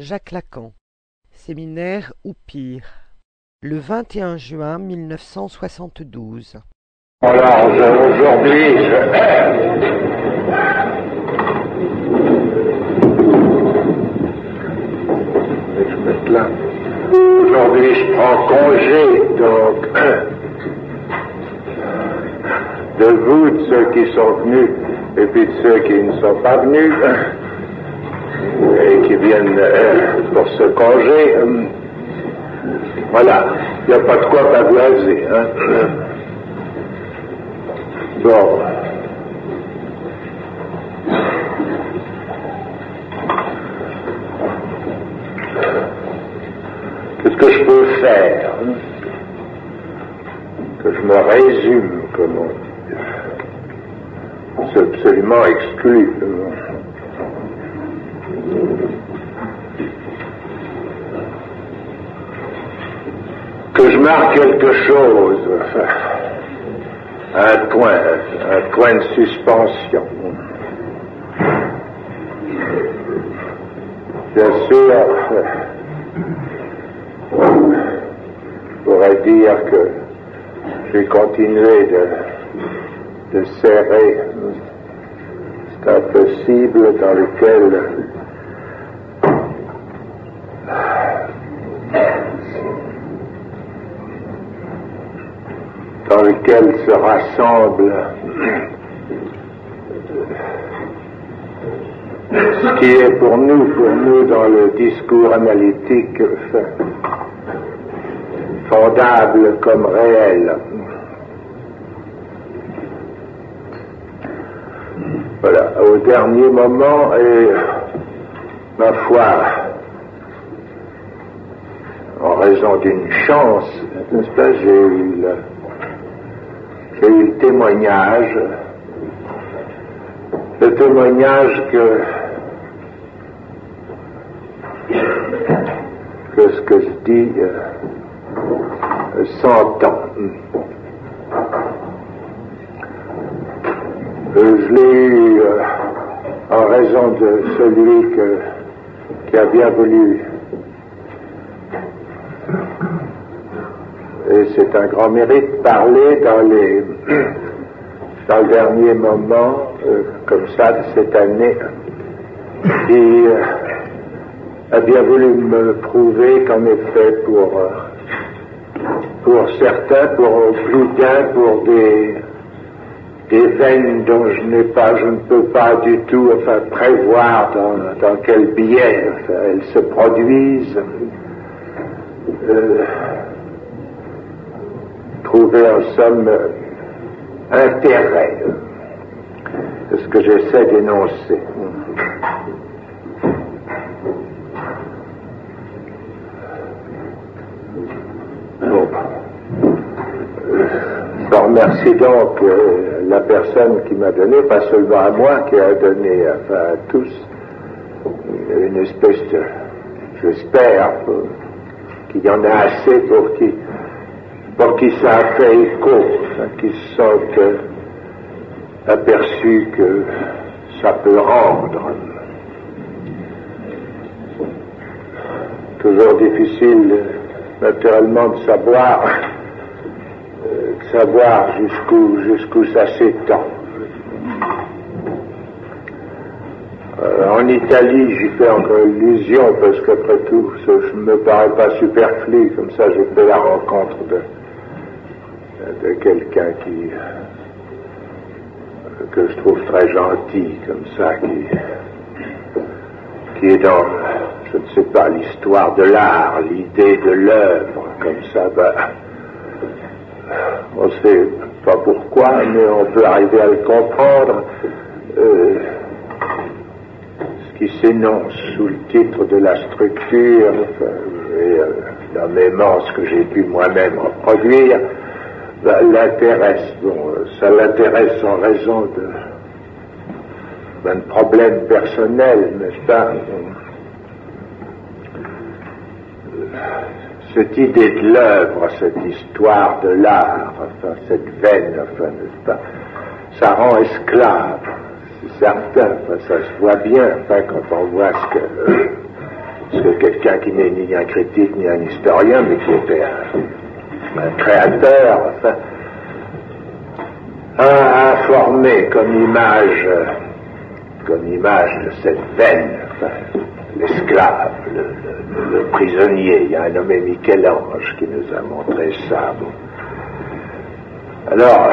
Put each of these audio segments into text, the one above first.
Jacques Lacan, séminaire ou pire, le 21 juin 1972. Alors aujourd'hui, je... là. Aujourd'hui, je prends congé, donc, de vous, de ceux qui sont venus, et puis de ceux qui ne sont pas venus et qui viennent euh, pour ce congé. Voilà, il n'y a pas de quoi pavoiser. Hein. Bon. Qu'est-ce que je peux faire hein? Que je me résume, comme on dit. C'est absolument exclu. Que je marque quelque chose, un point, un point de suspension. Bien sûr, je pourrais dire que j'ai continué de, de serrer c'est impossible dans lequel dans lequel se rassemble ce qui est pour nous, pour nous dans le discours analytique fondable comme réel. Voilà, au dernier moment, et ma foi, en raison d'une chance, j'ai eu le, eu le témoignage, le témoignage que, que ce que je dis euh, s'entend. Euh, je l'ai eu euh, en raison de celui que, qui a bien voulu. Et c'est un grand mérite de parler dans les dans le dernier moment, euh, comme ça, de cette année, qui a bien voulu me prouver qu'en effet, pour, pour certains, pour plus d'un, pour des des veines dont je n'ai pas, je ne peux pas du tout enfin, prévoir dans, dans quel biais elles se produisent. Euh, trouver en somme intérêt. C'est ce que j'essaie d'énoncer. Bon. Je remercie donc euh, la personne qui m'a donné, pas seulement à moi, qui a donné enfin, à tous une espèce de, j'espère, qu'il y en a assez pour qui, pour qui fait écho, qui sentent aperçus que ça peut rendre. Toujours difficile, naturellement, de savoir savoir jusqu'où jusqu'où ça s'étend. Euh, en Italie, j'y fais encore illusion parce qu'après tout, ça ne me paraît pas superflu. Comme ça, j'ai fait la rencontre de, de quelqu'un qui que je trouve très gentil, comme ça, qui, qui est dans, je ne sais pas, l'histoire de l'art, l'idée de l'œuvre, comme ça, ben, on ne sait pas pourquoi, mais on peut arriver à le comprendre. Euh, ce qui s'énonce sous le titre de la structure, et euh, la mémence que j'ai pu moi-même reproduire, l'intéresse. Bon, ça l'intéresse en raison d'un problème personnel, n'est-ce pas cette idée de l'œuvre, cette histoire de l'art, enfin, cette veine, enfin, n'est-ce pas, ça rend esclave, c'est certain, ça se voit bien, enfin, quand on voit ce que, ce que qui n'est ni un critique ni un historien, mais qui était un, créateur, enfin, a, formé comme image, comme image de cette veine, l'esclave, le, prisonnier. Il y a un nommé Michel-Ange qui nous a montré ça. Alors,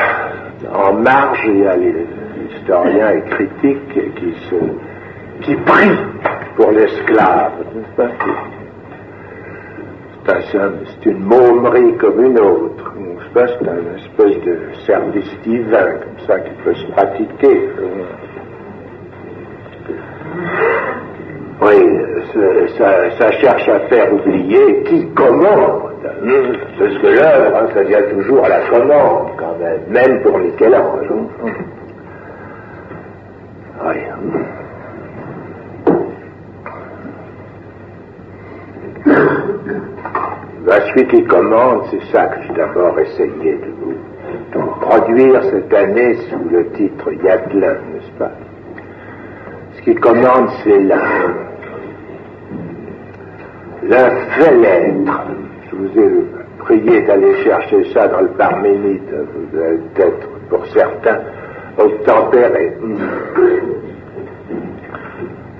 en marge, il y a l'historien et critique qui se qui prie pour l'esclave. C'est une mômerie comme une autre. C'est une espèce de service divin comme ça qui peut se pratiquer. Oui, ça, cherche à faire oublier qui commande. Parce que l'œuvre, hein, ça vient toujours à la commande, quand même, même pour Michel-Ange. La suite qui commande, c'est ça que j'ai d'abord essayé de vous, produire cette année sous le titre Yadlin, n'est-ce pas? Ce qui commande, c'est la, la fenêtre. Je vous ai prié d'aller chercher ça dans le Parménide, vous allez peut-être, pour certains, obtempérer.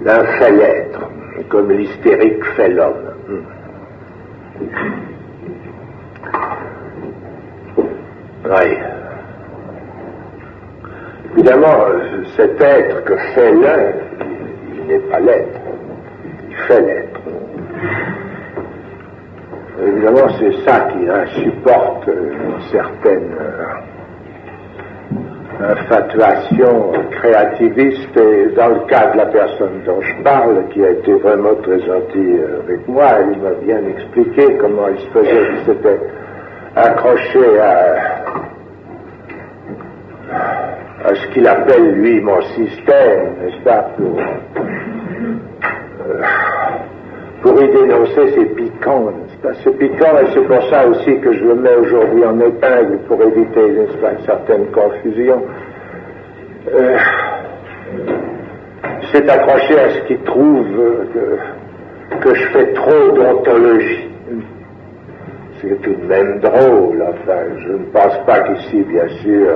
La fenêtre, comme l'hystérique fait l'homme. Oui. Évidemment, cet être que fait l'un, il n'est pas l'être, il fait l'être. Évidemment, c'est ça qui insupporte une certaine infatuation créativiste et dans le cas de la personne dont je parle, qui a été vraiment très gentille avec moi, il m'a bien expliqué comment il se faisait, il s'était accroché à, ce qu'il appelle lui mon système, n'est-ce pas, pour, euh, pour y dénoncer ses piquants, c'est piquant et c'est pour ça aussi que je le mets aujourd'hui en épingle pour éviter, une certaine confusion. Euh, c'est accroché à ce qu'il trouve que, je fais trop d'ontologie. C'est tout de même drôle, enfin, je ne pense pas qu'ici, bien sûr,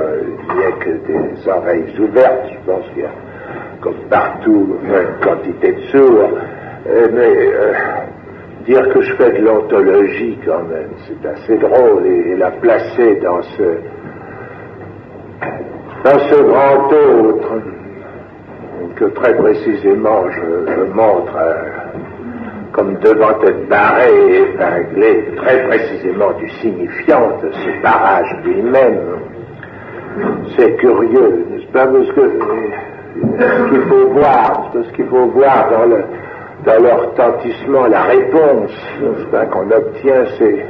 il n'y ait que des oreilles ouvertes, je pense qu'il y a, comme partout, une quantité de sourds, euh, mais euh, dire que je fais de l'ontologie quand même, c'est assez drôle et, la placer dans ce dans ce grand autre que très précisément je, montre euh, comme devant être barré et épinglé très précisément du signifiant de ce barrage lui-même. C'est curieux, n'est-ce pas, parce que ce qu'il faut voir, ce qu'il faut voir dans le dans leur retentissement, la réponse qu'on obtient, c'est,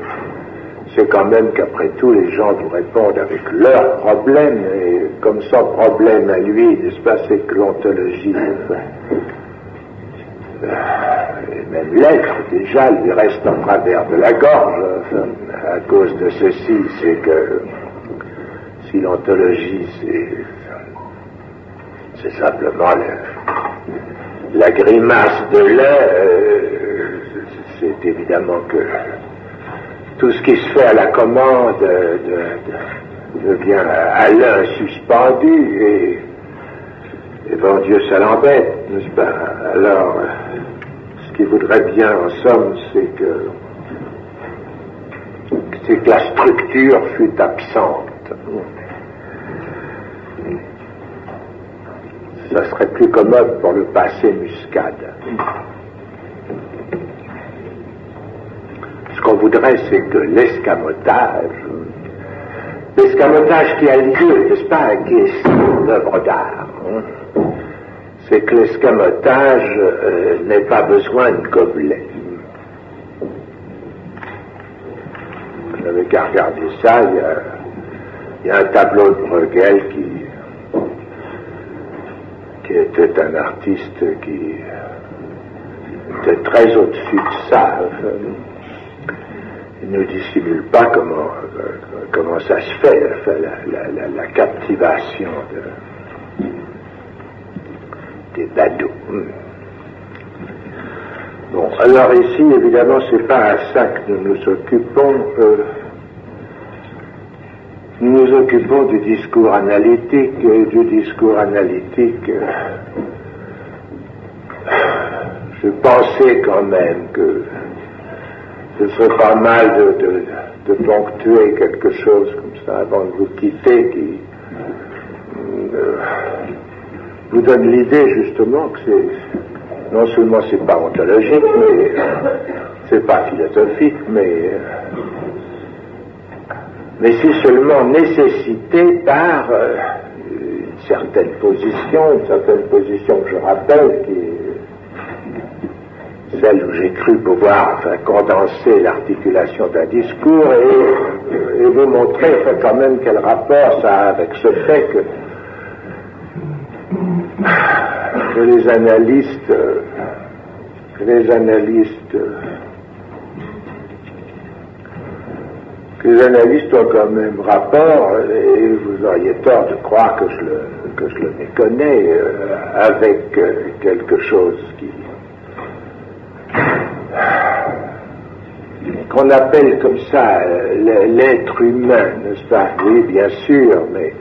c'est quand même qu'après tout, les gens nous répondent avec leurs problèmes, et comme son problème à lui, n'est-ce pas, c'est que l'ontologie, euh, et même l'être, déjà, lui reste en travers de la gorge, à cause de ceci, c'est que si l'ontologie, c'est, c'est simplement le, la grimace de l'un, euh, c'est évidemment que tout ce qui se fait à la commande devient à l'un suspendu et, et bon Dieu ça l'embête, n'est-ce pas? Alors, ce qu'il voudrait bien en somme, c'est que c'est que la structure fût absente ça serait plus commode pour le passé muscade. Ce qu'on voudrait, c'est que l'escamotage, l'escamotage qui a lieu, n'est-ce pas, qui est une œuvre d'art, c'est que l'escamotage euh, n'ait pas besoin de gobelet. Vous n'avez qu'à regarder ça, il y, a, un tableau de Bruegel qui était un artiste qui était très au-dessus de ça. Il ne dissimule pas comment, comment ça se fait, la, captivation des badauds. Bon, alors ici, évidemment, c'est pas à ça que nous nous occupons. Euh, nous nous occupons du discours analytique du discours analytique. je pensais quand même que ce serait pas mal de, ponctuer quelque chose comme ça avant de vous quitter qui euh, vous donne l'idée justement que c'est non seulement c'est pas ontologique, mais c'est pas philosophique, mais euh, mais c'est seulement nécessité par euh, une certaine position, une certaine position que je rappelle qui est celle où j'ai cru pouvoir condenser l'articulation d'un discours et, vous montrer quand même quel rapport ça a avec ce fait que, les analystes que les analystes les analystes ont quand même rapport, et vous auriez tort de croire que je le, que je le méconnais, euh, avec euh, quelque chose qui, qu'on appelle comme ça euh, l'être humain, n'est-ce pas? Oui, bien sûr, mais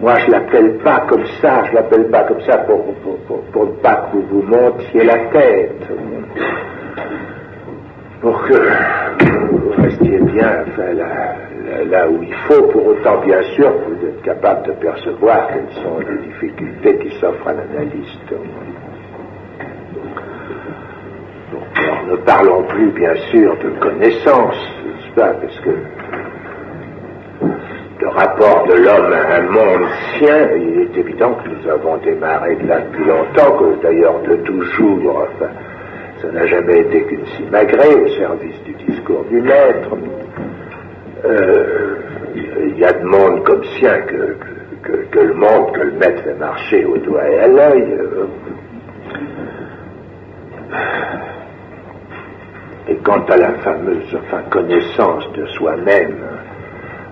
moi je l'appelle pas comme ça, je l'appelle pas comme ça pour, pour, pour, pour ne pas que vous vous montiez la tête, pour que vous restiez bien enfin, là, où il faut, pour autant bien sûr que vous êtes capable de percevoir quelles sont les difficultés qui s'offrent à l'analyste. Donc, alors, ne parlons plus, bien sûr, de connaissance, n'est-ce pas, parce que le rapport de l'homme à un monde sien, il est évident que nous avons démarré de là depuis longtemps, que d'ailleurs de toujours, ça n'a jamais été qu'une simagrée au service du discours du maître. Euh, il y a de monde comme sien que, le monde que le maître fait marcher au doigt et à l'œil. Et quant à la fameuse connaissance de soi-même,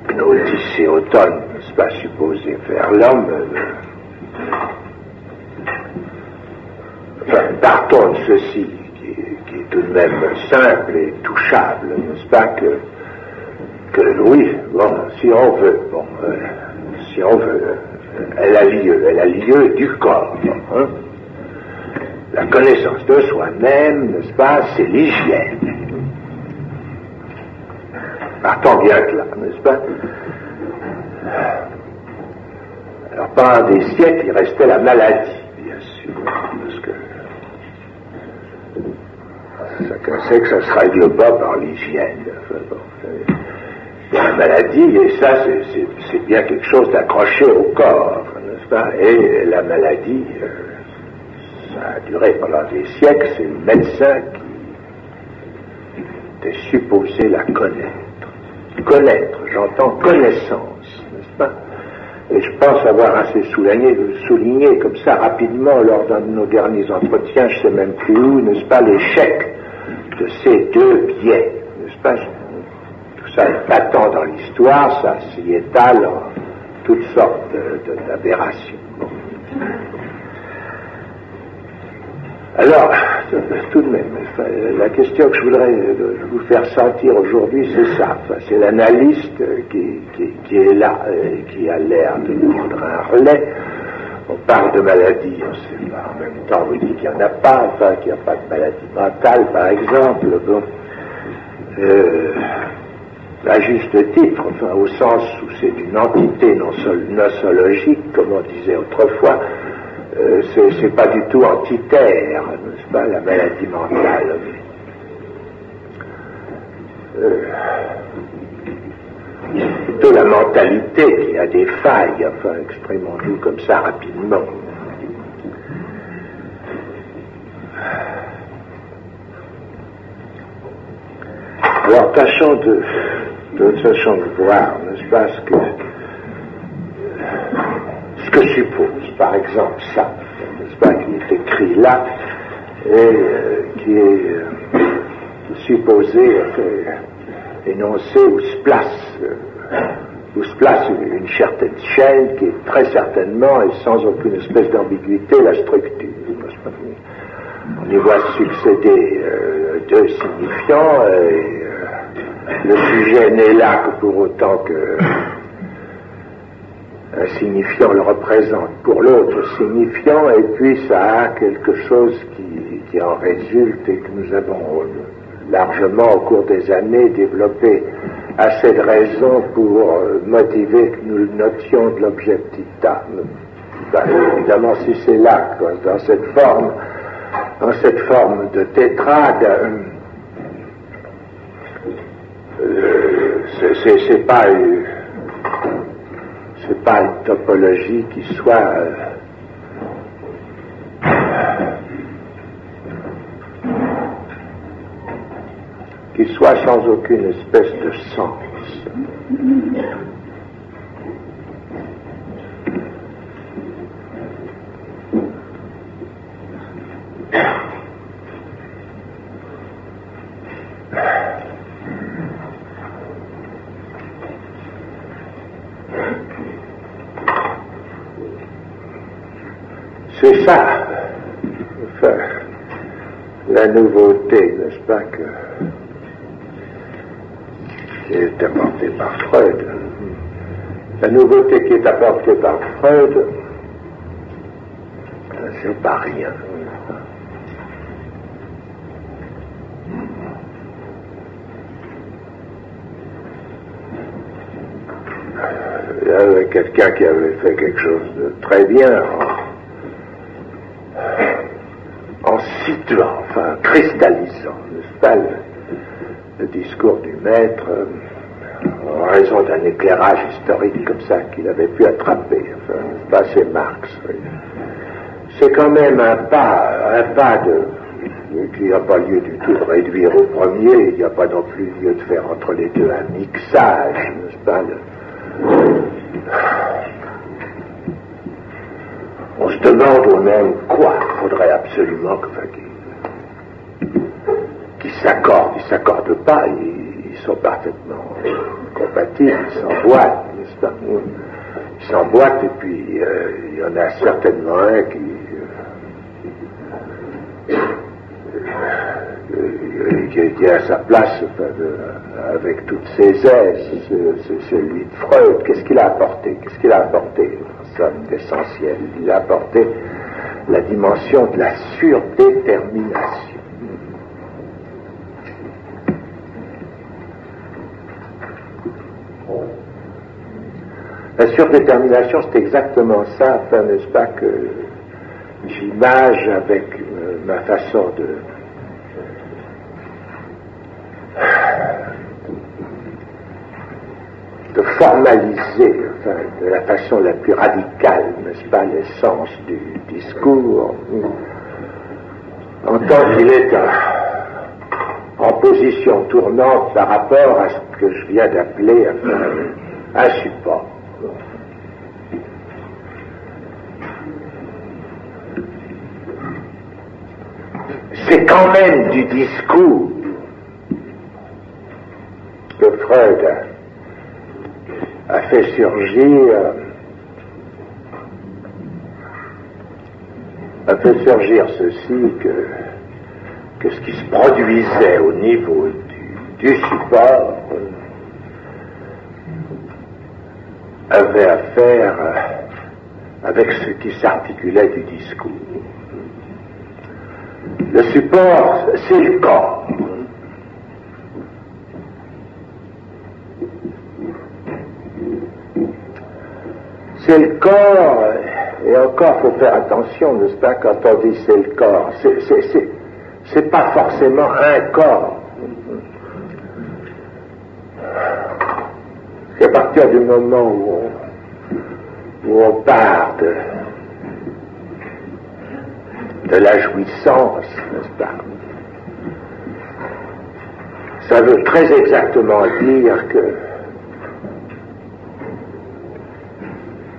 Gnotis et automne, n'est-ce pas supposé faire l'homme, euh, enfin, partons de ceci, qui est, qui est tout de même simple et touchable, n'est-ce pas, que, que oui, bon, si on veut, bon, euh, si on veut, euh, elle a lieu, elle a lieu du corps, hein. La connaissance de soi-même, n'est-ce pas, c'est l'hygiène. Partons bien de là, n'est-ce pas Alors pendant des siècles, il restait la maladie, bien sûr, parce que chacun sait que ça se règle pas par l'hygiène. La maladie, et ça, c'est- bien quelque chose d'accroché au corps, n'est-ce pas? Et la maladie, euh, ça a duré pendant des siècles, c'est le médecin qui était supposé la connaître. Connaître, j'entends connaissance, n'est-ce pas? Et je pense avoir assez souligné, souligné comme ça rapidement lors d'un de nos derniers entretiens, je sais même plus où, n'est-ce pas, l'échec de ces deux biais, n'est-ce pas? Tout ça est patent dans l'histoire, ça s'y étale en toutes sortes d'aberrations. Alors, tout de même, la question que je voudrais euh, vous faire sentir aujourd'hui, c'est ça. C'est l'analyste euh, qui est là, euh, et qui a l'air de prendre un relais. On parle de maladie, pas. En même temps, on vous dit qu'il n'y en a pas, enfin, qu'il n'y a pas de maladie mentale, par exemple. Bon. Euh, à juste titre, enfin, au sens où c'est une entité non sol- nosologique, comme on disait autrefois, euh, c'est, pas du tout antitaire, n'est-ce pas, la maladie mentale. Euh, plutôt la mentalité qui a des failles, enfin, exprimons-nous comme ça rapidement. Alors, tâchons de, de, voir, n'est-ce pas, ce que, ce que suppose, par exemple, ça, n'est-ce pas, qui est écrit là, et euh, qui est euh, supposé énoncé où se place, euh, où se place une, certaine chaîne qui est très certainement et sans aucune espèce d'ambiguïté la structure. on y voit succéder euh, deux signifiants et le sujet n'est là que pour autant que un signifiant le représente pour l'autre signifiant, et puis ça a quelque chose qui, qui, en résulte et que nous avons largement au cours des années développé assez de raisons pour euh, motiver que nous le notions de l'objectif d'âme. Ben, évidemment, si c'est là, dans cette forme, dans cette forme de tétrade, euh, euh, c'est pas c'est pas une topologie qui soit qui soit sans aucune espèce de sens. C'est ça, enfin, la nouveauté, n'est-ce pas, que qui est apportée par Freud. La nouveauté qui est apportée par Freud, c'est pas rien. Il y avait quelqu'un qui avait fait quelque chose de très bien en, situant, enfin cristallisant, n'est-ce pas, le discours du maître en raison d'un éclairage historique comme ça qu'il avait pu attraper. Enfin, c'est Marx. C'est quand même un pas, un pas de, qui n'a pas lieu du tout de réduire au premier, il n'y a pas non plus lieu de faire entre les deux un mixage, n'est-ce pas On se demande au même quoi faudrait absolument que, s'accordent, ils s'accordent pas, ils, sont parfaitement compatibles, ils s'emboîtent, n'est-ce pas Ils s'emboîtent et puis euh, il y en a certainement un qui, euh, qui, a sa place avec toutes ses aises, celui de Freud. Qu'est-ce qu'il a apporté? Qu'est-ce qu'il a apporté? D'essentiel Il a apporté la dimension de la surdétermination. Surdétermination, c'est exactement ça, n'est-ce pas, que j'image avec euh, ma façon de, de formaliser, enfin, de la façon la plus radicale, n'est-ce pas, l'essence du discours, en tant qu'il est en position tournante par rapport à ce que je viens d'appeler un support. Du discours que Freud a fait surgir a fait surgir ceci que, que ce qui se produisait au niveau du, du support avait à faire avec ce qui s'articulait du discours. Le support, c'est le corps. C'est le corps, et encore il faut faire attention, n'est-ce pas, quand on dit c'est le corps. C'est pas forcément un corps. C'est à partir du moment où on, où on part de, de la jouissance, n'est-ce pas? Ça veut très exactement dire que,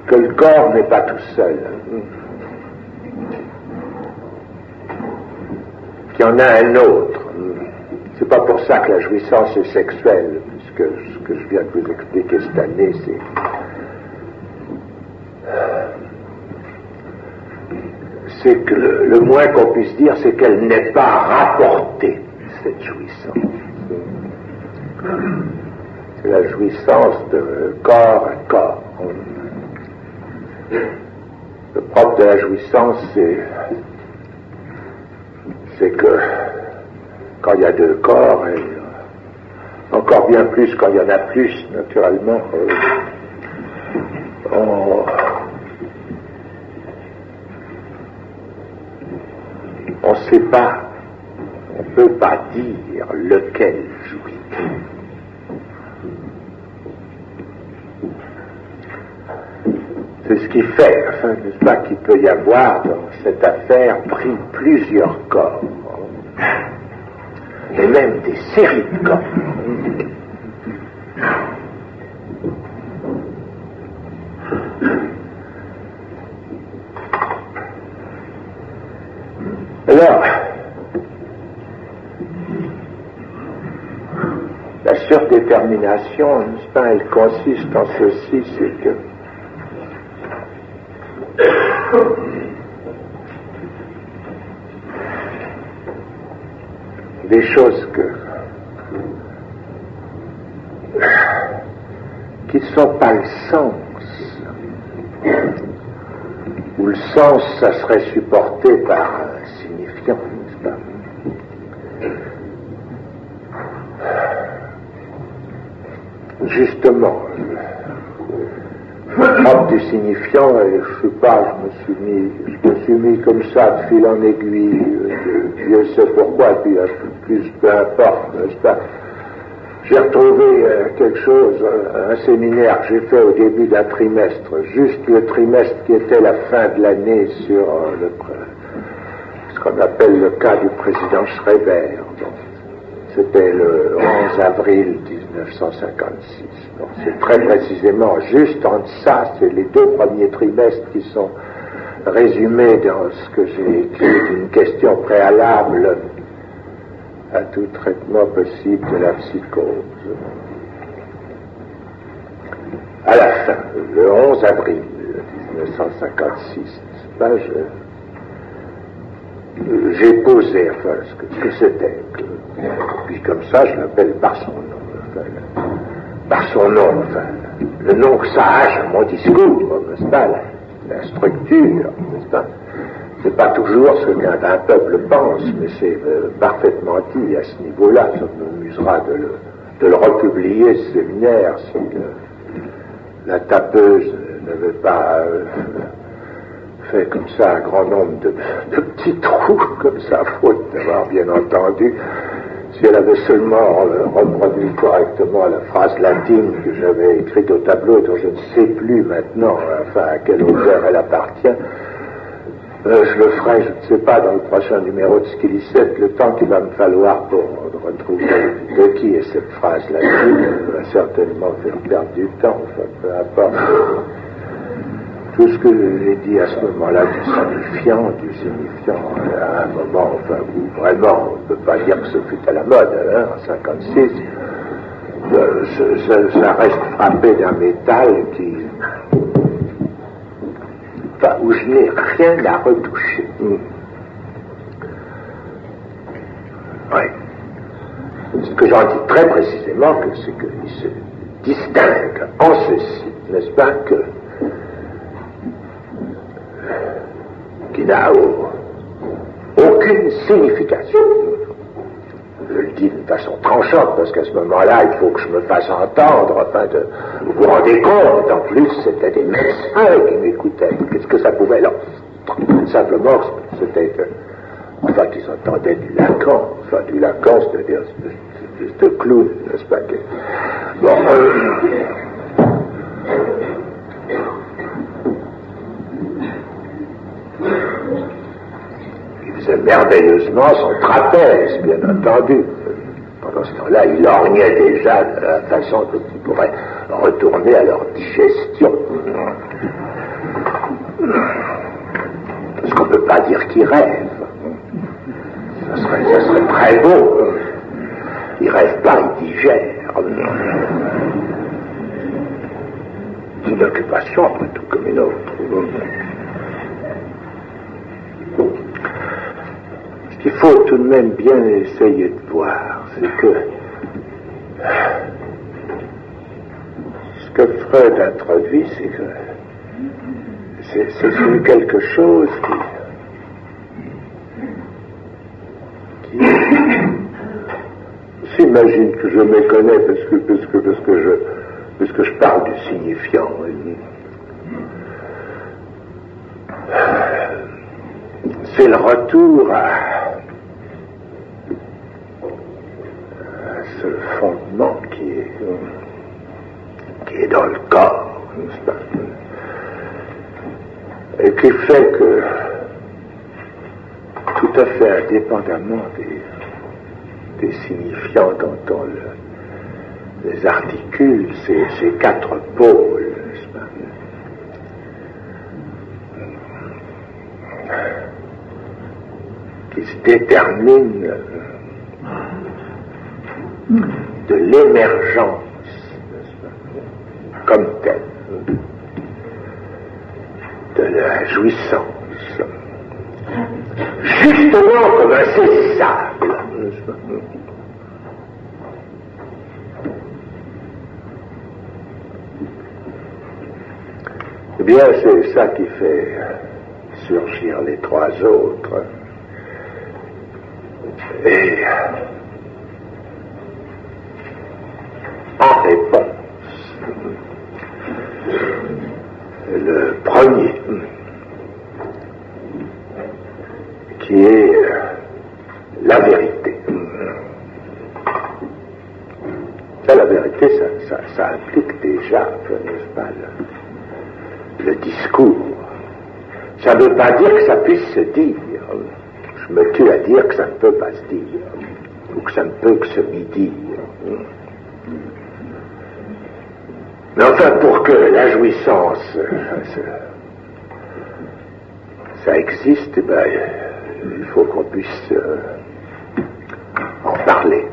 que le corps n'est pas tout seul, qu'il y en a un autre. C'est pas pour ça que la jouissance est sexuelle, puisque ce que je viens de vous expliquer cette année, c'est c'est que le, moins qu'on puisse dire, c'est qu'elle n'est pas rapportée, cette jouissance. C'est la jouissance de corps à corps. Le propre de la jouissance, c'est, c'est que quand il y a deux corps, et encore bien plus quand il y en a plus, naturellement, euh, ne sait pas, on ne peut pas dire lequel jouit. C'est ce qui fait, enfin, n'est-ce pas, qu'il peut y avoir dans cette affaire pris plusieurs corps, et même des séries de corps. Alors, la pas, elle consiste en ceci, c'est que des choses que qui ne sont pas le sens, où le sens, ça serait supporté par Justement, propre du signifiant, je sais pas, je me suis mis, je me suis mis comme ça de fil en aiguille, je sais pourquoi, puis plus, peu importe, n'est-ce pas. J'ai retrouvé euh, quelque chose, un, séminaire que j'ai fait au début d'un trimestre, juste le trimestre qui était la fin de l'année sur euh, le, ce qu'on appelle le cas du président Schreiber. C'était le 11 avril 1956. C'est très précisément juste en ça, c'est les deux premiers trimestres qui sont résumés dans ce que j'ai écrit d'une question préalable à tout traitement possible de la psychose. À la fin, le 11 avril 1956, j'ai posé enfin, ce que, c'était. Puis comme ça, je l'appelle par son nom. Par son nom, le nom que ça a mon discours, n'est-ce pas, la, structure, n'est-ce pas? C'est pas toujours ce qu'un peuple pense, mais c'est euh, parfaitement dit à ce niveau-là. Ça m'amusera de le, de le republier, ce séminaire, si la tapeuse n'avait pas euh, fait comme ça un grand nombre de, petits trous, comme ça, faute d'avoir bien entendu. Si elle avait seulement reproduit correctement la phrase latine que j'avais écrite au tableau, dont je ne sais plus maintenant, enfin, à quel auteur elle appartient, euh, je le ferai, je ne sais pas, dans le prochain numéro de Skilicette, le temps qu'il va me falloir pour retrouver de qui est cette phrase latine, va certainement faire perdre du temps, enfin, peu importe tout ce que j'ai dit à ce moment-là du signifiant, du signifiant, à un moment enfin, où vraiment on ne peut pas dire que ce fut à la mode, hein, en 56, euh, ça, reste frappé d'un métal qui, enfin, où je n'ai rien à retoucher. Oui. Ce que j'en dis très précisément, c'est qu'il se distingue en ceci, n'est-ce pas, que qui n'a aucune signification. Je le dis d'une façon tranchante, parce qu'à ce moment-là, il faut que je me fasse entendre, afin de vous vous rendez compte, en plus, c'était des médecins qui m'écoutaient. Qu'est-ce que ça pouvait leur... Simplement, c'était enfin, qu'ils entendaient du Lacan, enfin, du Lacan, c'est-à-dire de clown, n'est-ce pas Bon, euh, Il faisait merveilleusement son trapèze, bien entendu. Pendant ce temps-là, il orgnait déjà de la façon dont il pourrait retourner à leur digestion. Parce qu'on ne peut pas dire qu'il rêve. Ça serait, très beau. Il rêve pas, il digère. C'est une occupation, après tout, comme une autre. Ce qu'il faut tout de même bien essayer de voir, c'est que ce que Freud introduit, c'est que c'est quelque chose qui, qui s'imagine que je méconnais parce que, parce que, parce que je, parce que je parle du signifiant. C'est le retour à, ce fondement qui est, qui est dans le corps, pas? Et qui fait que, tout à fait indépendamment des, des signifiants dont on les articule, ces, ces quatre pôles, se déterminent de l'émergence comme telle, de la jouissance, justement comme insaisissable. Eh bien, c'est ça qui fait surgir les trois autres. Et en réponse. Le premier, qui est la vérité. Ça, la vérité, ça, implique déjà, n'est-ce pas, le, discours. Ça ne veut pas dire que ça puisse se dire. Me tue à dire que ça ne peut pas se dire, ou que ça ne peut que se dire. Mais enfin, pour que la jouissance, ça existe, eh ben, il faut qu'on puisse euh, en parler.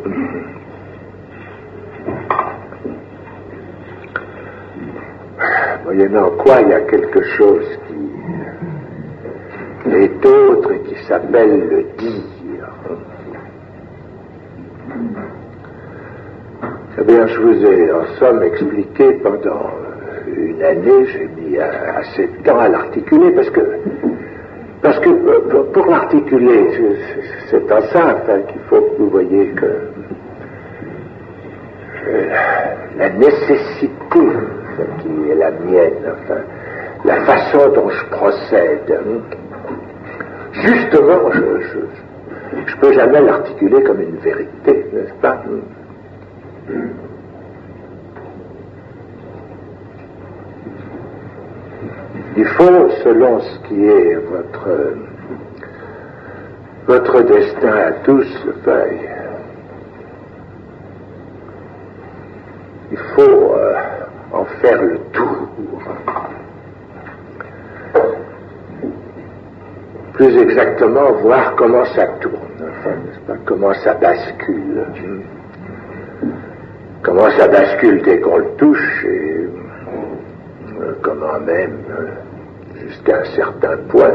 Moyennant quoi, il y a quelque chose qui et qui s'appelle le dire. Eh bien, je vous ai en somme expliqué pendant une année, j'ai mis assez de temps à l'articuler parce que, parce que pour l'articuler, c'est en ça qu'il faut que vous voyez que euh, la nécessité qui est la mienne, la façon dont je procède, justement, je ne peux jamais l'articuler comme une vérité, n'est-ce pas? Il faut, selon ce qui est votre, votre destin à tous, feuille, il faut euh, en faire le tour. Plus exactement, voir comment ça tourne, comment ça bascule comment ça bascule dès qu'on le touche et euh, comment même euh, jusqu'à un certain point,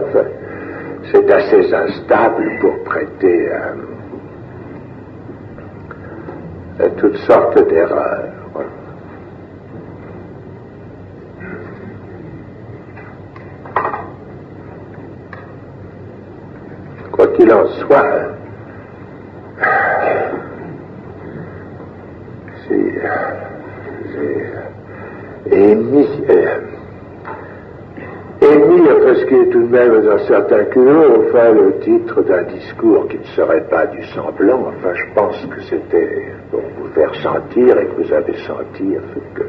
c'est assez instable pour prêter à, toutes sortes d'erreurs. Qu'il soit, émis, émis, enfin ce qui est tout de même dans certains culot, enfin le titre d'un discours qui ne serait pas du semblant, enfin je pense que c'était pour vous faire sentir et que vous avez senti que,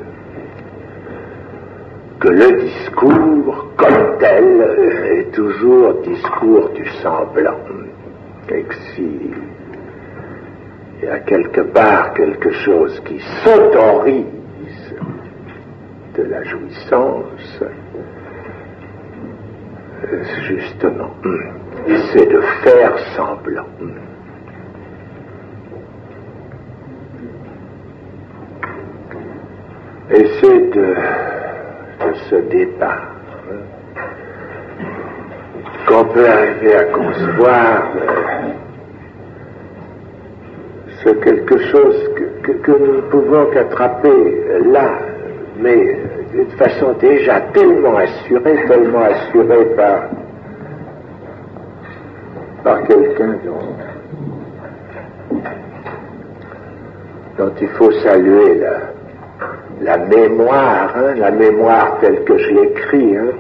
que le discours comme tel est toujours discours du semblant. Et si il y a quelque part quelque chose qui s'autorise de la jouissance, justement, c'est de faire semblant. Et c'est de, ce départ qu'on peut arriver à concevoir ce quelque chose que, que nous ne pouvons qu'attraper là, mais d'une façon déjà tellement assurée, tellement assurée par, par quelqu'un dont, dont il faut saluer la, la mémoire, hein, la mémoire telle que je l'écris, hein,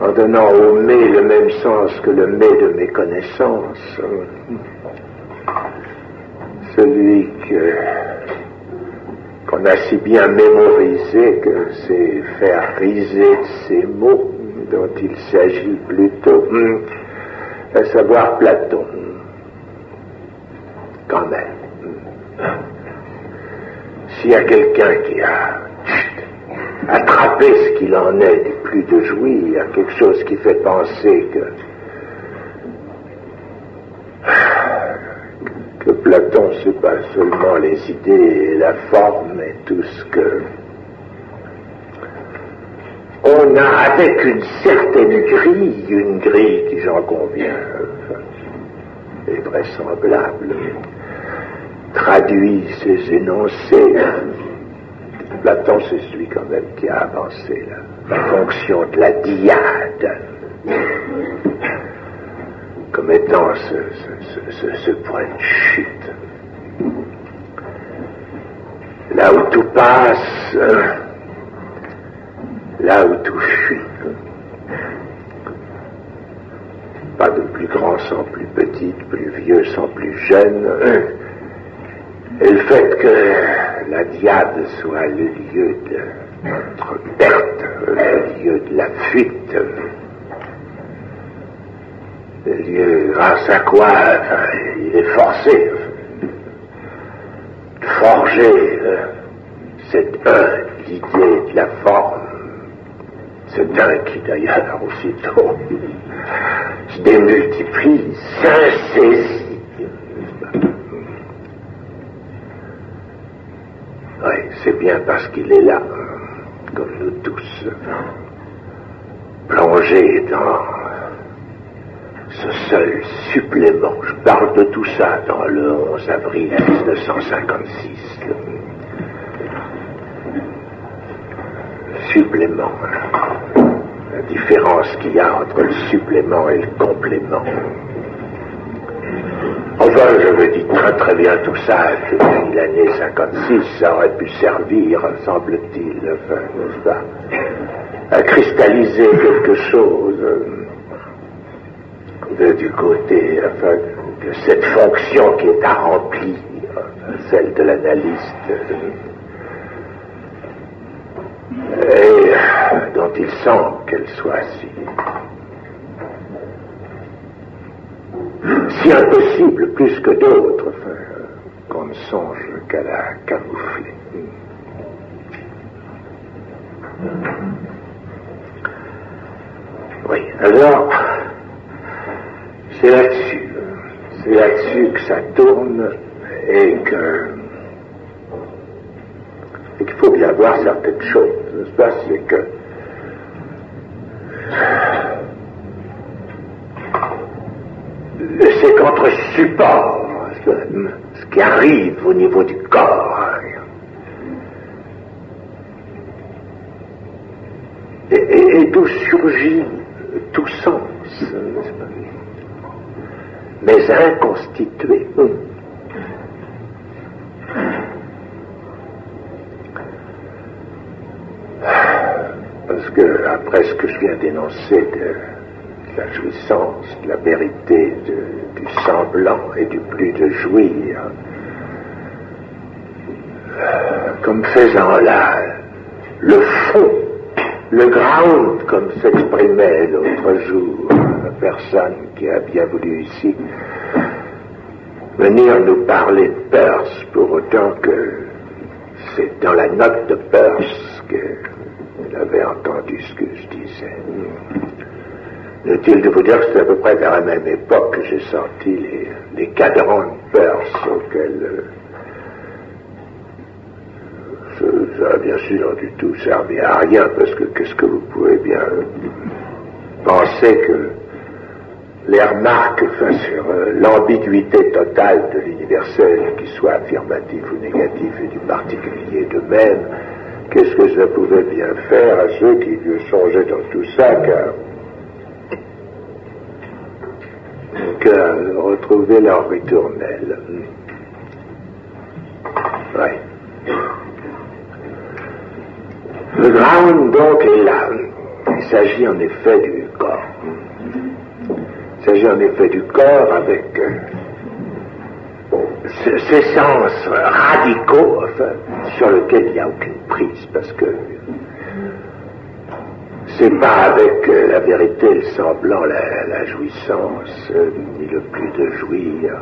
en donnant au mais le même sens que le mais de mes connaissances. Celui qu'on a si bien mémorisé que c'est faire riser ces mots dont il s'agit plutôt, à savoir Platon, quand même. S'il y a quelqu'un qui a attrapé ce qu'il en est du plus de jouir, quelque chose qui fait penser que que Platon, c'est pas seulement les idées et la forme, mais tout ce que on a avec une certaine grille, une grille qui, j'en conviens, est vraisemblable, traduit ses énoncés. Platon, c'est celui quand même qui a avancé la, fonction de la diade comme étant ce, point de chute. Là où tout passe, là où tout fuit. Pas de plus grand sans plus petit, plus vieux sans plus jeune. Et le fait que la diade soit le lieu de notre perte, le lieu de la fuite, Dieu, grâce à quoi il est forcé de forger cette un, l'idée de la forme. C'est un qui d'ailleurs aussitôt se démultiplie, s'insaisit. Oui, c'est bien parce qu'il est là, comme nous tous, plongés dans ce seul supplément. Je parle de tout ça dans le 11 avril 1956. supplément. La différence qu'il y a entre le supplément et le complément. Enfin, j'avais dit très très bien tout ça. L'année 56, ça aurait pu servir, semble-t-il, enfin, n'est-ce pas, à cristalliser quelque chose du côté de cette fonction qui est à remplir, celle de l'analyste, et dont il semble qu'elle soit si, si impossible plus que d'autres, qu'on ne songe qu'à la camoufler. Oui, alors, c'est là-dessus, c'est là-dessus que ça tourne et que et qu'il faut bien voir certaines choses, n'est-ce pas? C'est que c'est qu'entre support, ce qui arrive au niveau du corps, et, d'où surgit tout sens, mais inconstitué. Parce que, après ce que je viens d'énoncer de, la jouissance, de la vérité, du semblant et du plus de jouir, comme faisant là le fond, le ground, comme s'exprimait l'autre jour la personne qui a bien voulu ici venir nous parler de Peirce pour autant que c'est dans la note de Peirce qu'elle avait entendu ce que je disais. Inutile de vous dire que c'est à peu près vers la même époque que j'ai senti les, cadrans de Peirce auxquels euh, ça a bien sûr du tout servi à rien parce que qu'est-ce que vous pouvez bien penser que les remarques sur euh, l'ambiguïté totale de l'universel, qu'il soit affirmatif ou négatif, et du particulier de même, qu'est-ce que ça pouvait bien faire à ceux qui songeaient dans tout ça qu'à retrouver leur ritournelle Oui. Le ground, donc, est là. Il s'agit en effet du corps. Il s'agit en effet du corps avec euh, ces sens radicaux sur lesquels il n'y a aucune prise, parce que c'est pas avec euh, la vérité, le semblant, la, jouissance, euh, ni le plus de jouir,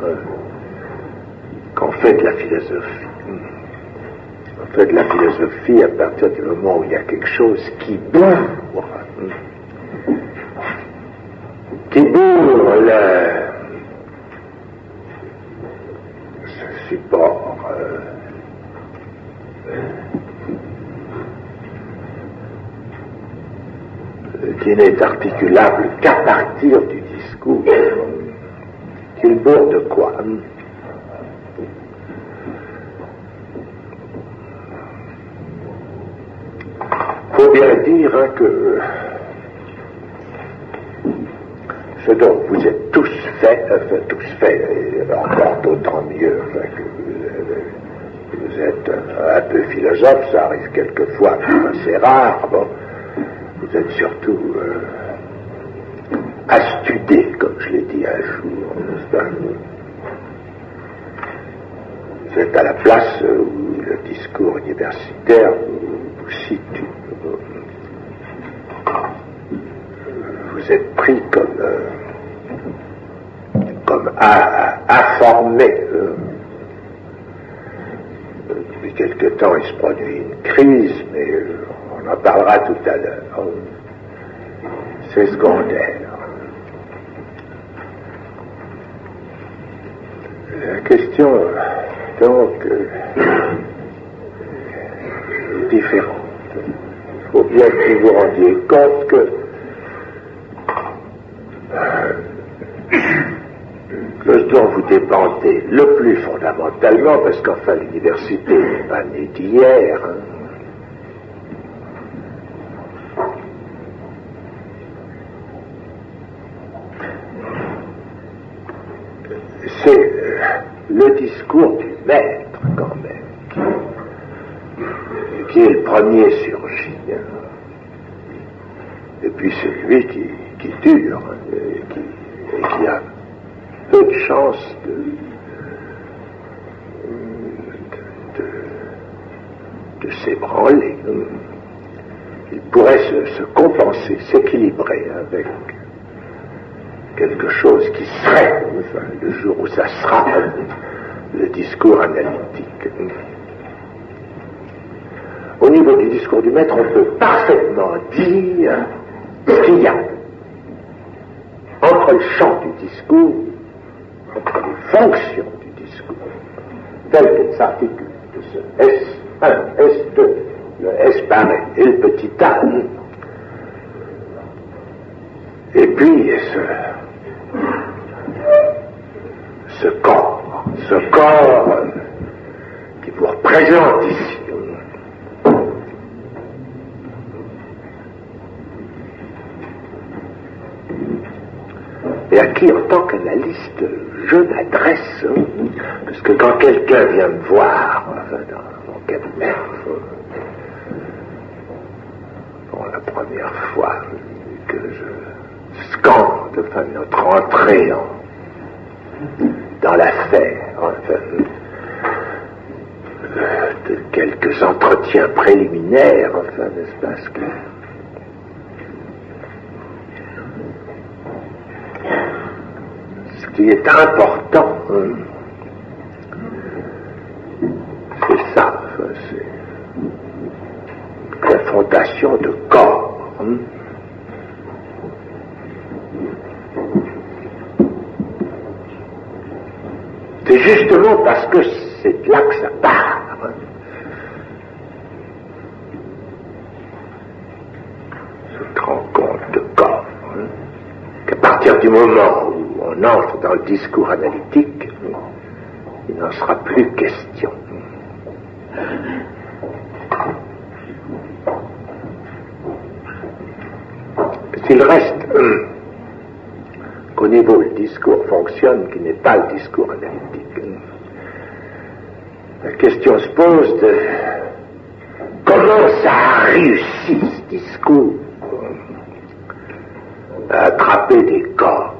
qu'on fait de la philosophie. On fait de la philosophie à partir du moment où il y a quelque chose qui bourre qui bourre le, ce support euh, qui n'est articulable qu'à partir du discours. Qu'il bourre de quoi faut bien dire hein, que ce dont vous êtes tous faits, enfin tous faits, encore d'autant mieux que vous, êtes un, peu philosophe, ça arrive quelquefois, c'est rare, bon, vous êtes surtout euh, astudé, comme je l'ai dit un jour, Vous êtes à la place où le discours universitaire vous situe. vous êtes pris comme, euh, comme informé. Euh, depuis quelque temps, il se produit une crise, mais euh, on en parlera tout à l'heure. C'est secondaire. La question, donc, est différente. Il faut bien que vous vous rendiez compte que que dont vous dépendez le plus fondamentalement, parce qu'enfin l'université n'est pas née d'hier, hein. c'est euh, le discours du maître quand même, qui, est le premier surgi, hein. et qui, dure, et qui, et qui a peu de chance de, de, s'ébranler. Il pourrait se, compenser, s'équilibrer avec quelque chose qui serait, le jour où ça sera, le discours analytique. Au niveau du discours du maître, on peut parfaitement dire ce qu'il y a le champ du discours entre les fonctions du discours, telles qu'elles s'articulent de ce S1, S2, le S pareil et le petit A, et puis ce corps, ce corps qui vous représente ici, et à qui, en tant qu'analyste, je m'adresse, parce que quand quelqu'un vient me voir dans mon cabinet, pour la première fois que je scande enfin, notre entrée dans l'affaire, enfin, de quelques entretiens préliminaires, enfin, n'est-ce pas, qui est important, hein. c'est ça, c'est la fondation de corps. Hein. C'est justement parce que c'est là que ça part. Hein. Cette rencontre de corps, qu'à partir du moment où on entre dans le discours analytique, il n'en sera plus question. S'il reste qu'au niveau le discours fonctionne, qui n'est pas le discours analytique, la question se pose de comment ça a réussi ce discours à attraper des corps.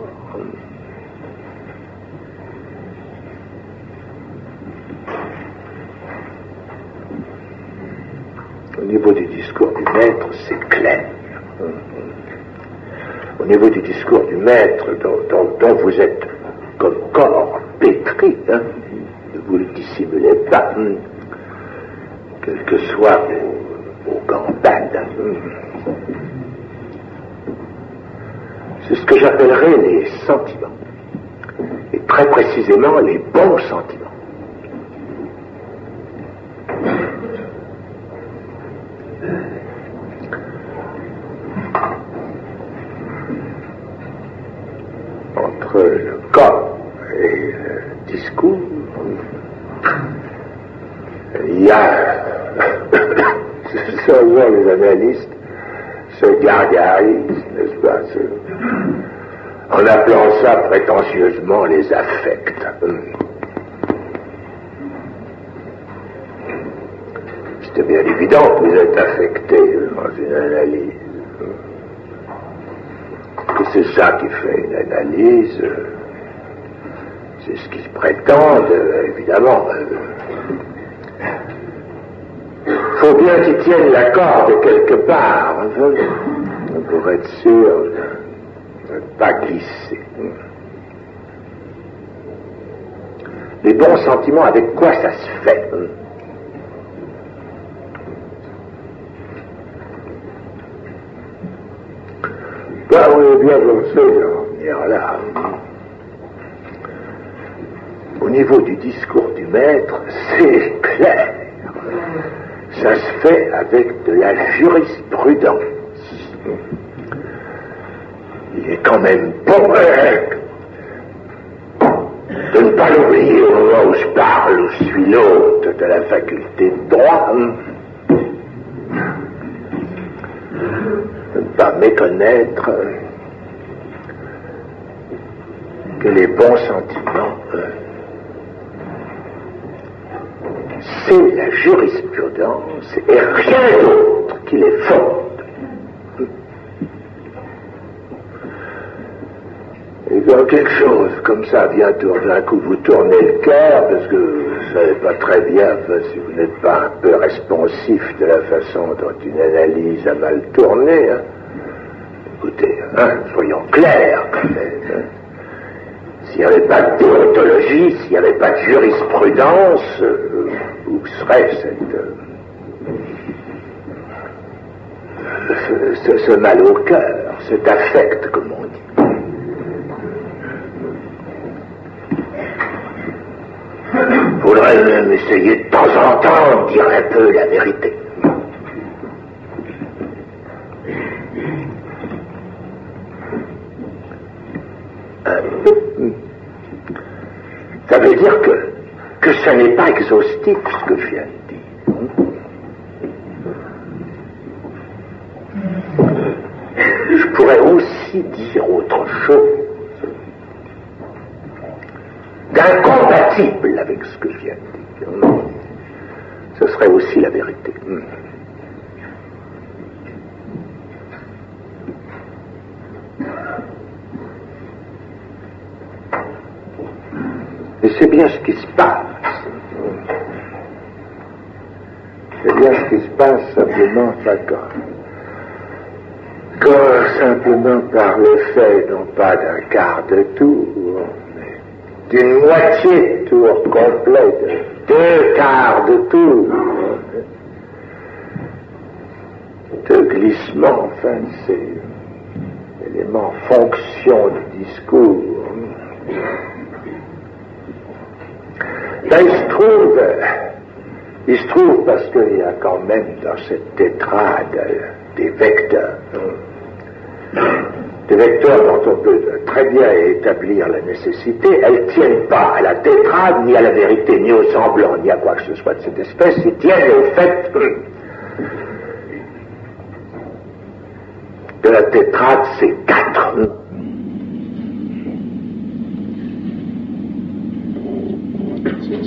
Au niveau du discours du maître, c'est clair. Au niveau du discours du maître, dont, vous êtes comme corps pétri, hein, ne vous le dissimulez pas, hein, quel que soit vos. Hein. C'est ce que j'appellerais les sentiments. Et très précisément les bons sentiments. Entre le corps et le discours, il y a, se gargarise, n'est-ce pas, en appelant ça prétentieusement les affects. C'est bien évident que vous êtes affecté dans une analyse. Que c'est ça qui fait une analyse. C'est ce qui se prétend, évidemment. Faut bien qu'ils tiennent la corde quelque part, pour être sûr de ne pas glisser. Les bons sentiments, avec quoi ça se fait Ben oui, bien venir là. Au niveau du discours du maître, c'est clair ça se fait avec de la jurisprudence. Il est quand même bon de ne pas l'oublier au moment où je parle ou suis l'hôte de la faculté de droit. De ne pas méconnaître que les bons sentiments c'est la jurisprudence et rien d'autre qui les fonde. Et quand quelque chose comme ça vient d'un coup vous tourner le cœur, parce que vous ne savez pas très bien si vous n'êtes pas un peu responsif de la façon dont une analyse a mal tourné, hein. écoutez, hein, soyons clairs quand même. Hein. S'il n'y avait pas de déontologie, s'il n'y avait pas de jurisprudence, euh, où serait cette, euh, ce, mal au cœur, cet affect, comme on dit Faudrait même essayer de temps en temps de dire un peu la vérité. Ça veut dire que, que ce n'est pas exhaustif ce que je viens de dire. Je pourrais aussi dire autre chose d'incompatible avec ce que je viens de dire. Ce serait aussi la vérité. Et c'est bien ce qui se passe. C'est bien ce qui se passe simplement d'accord. Simplement par le fait, non pas d'un quart de tour, mais d'une moitié de tour complète, deux quarts de tour, de glissement, enfin, c'est élément fonction du discours. Il se trouve, il se trouve parce qu'il y a quand même dans cette tétrade des vecteurs. des vecteurs dont on peut très bien établir la nécessité, elles ne tiennent pas à la tétrade, ni à la vérité, ni au semblant, ni à quoi que ce soit de cette espèce, elles tiennent au fait que la tétrade, c'est quatre.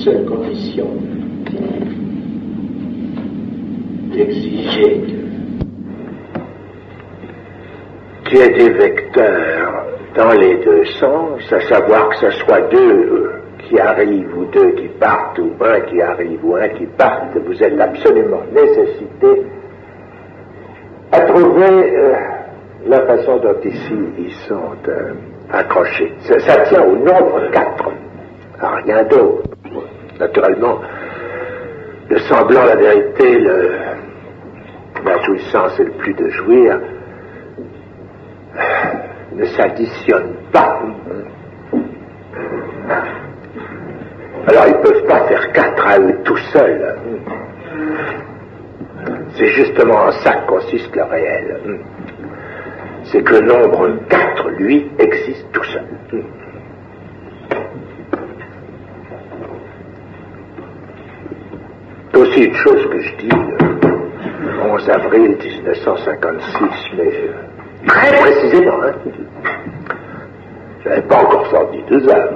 Seule condition d'exiger qu'il y ait des vecteurs dans les deux sens, à savoir que ce soit deux qui arrivent ou deux qui partent, ou un qui arrive ou un qui parte, vous êtes absolument nécessité à trouver euh, la façon dont ici ils sont euh, accrochés. Ça, ça tient au nombre 4, à rien d'autre. Naturellement, le semblant, la vérité, le, la jouissance et le plus de jouir ne s'additionnent pas. Alors ils ne peuvent pas faire quatre à eux tout seuls. C'est justement en ça que consiste le réel. C'est que le nombre 4, lui, existe tout seul. Aussi une chose que je dis le 11 avril 1956, mais euh, très précisément. Hein. Je n'avais pas encore sorti tout ça.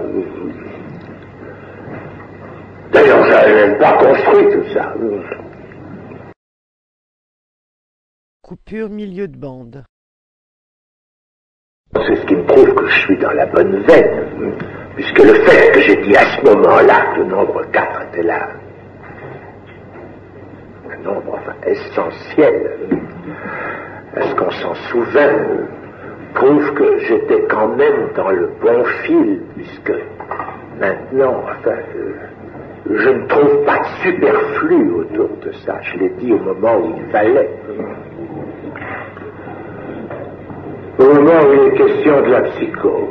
D'ailleurs, je n'avais même pas construit tout ça. Coupure milieu de bande. C'est ce qui me prouve que je suis dans la bonne veine, puisque le fait que j'ai dit à ce moment-là que le nombre 4 était là, nombre enfin, essentiel, est-ce qu'on s'en souvient, prouve que j'étais quand même dans le bon fil, puisque maintenant, enfin, euh, je ne trouve pas de superflu autour de ça. Je l'ai dit au moment où il fallait. Au moment où il est question de la psychose.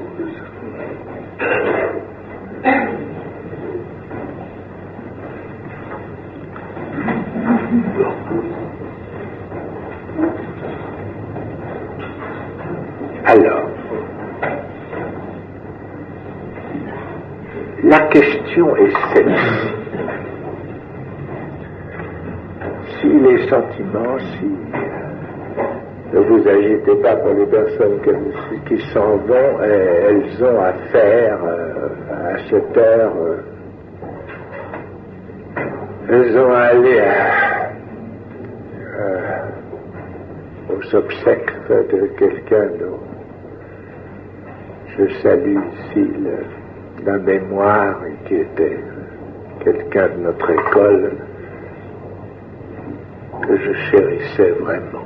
Alors, la question est celle-ci. Si les sentiments, si ne vous agitez pas pour les personnes qui s'en vont, euh, elles ont affaire euh, à cette heure, euh, elles ont à aller à, euh, aux obsèques de quelqu'un dont je salue ici la mémoire qui était quelqu'un de notre école que je chérissais vraiment.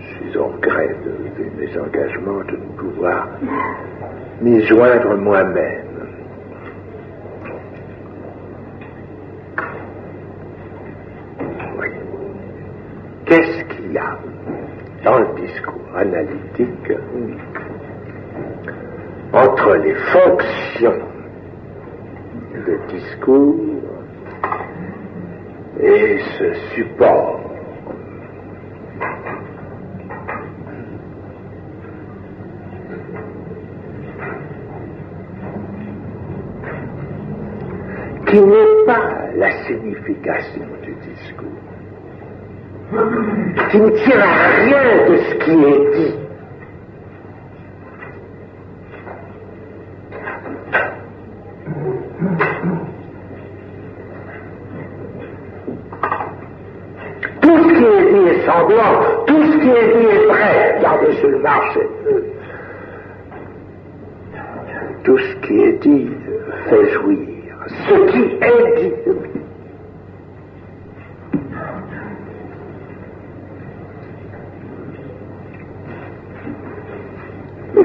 Je suis regret de, de mes engagements de ne pouvoir m'y joindre moi-même. Oui. Qu'est-ce qu'il y a dans le discours analytique entre les fonctions de discours et ce support qui n'est pas la signification du discours, qui ne tient à rien de ce qui est dit. Tout ce qui est dit est semblant, tout ce qui est dit est vrai. Regardez sur le marché. Tout ce qui est dit fait jouir. Ce qui est dit.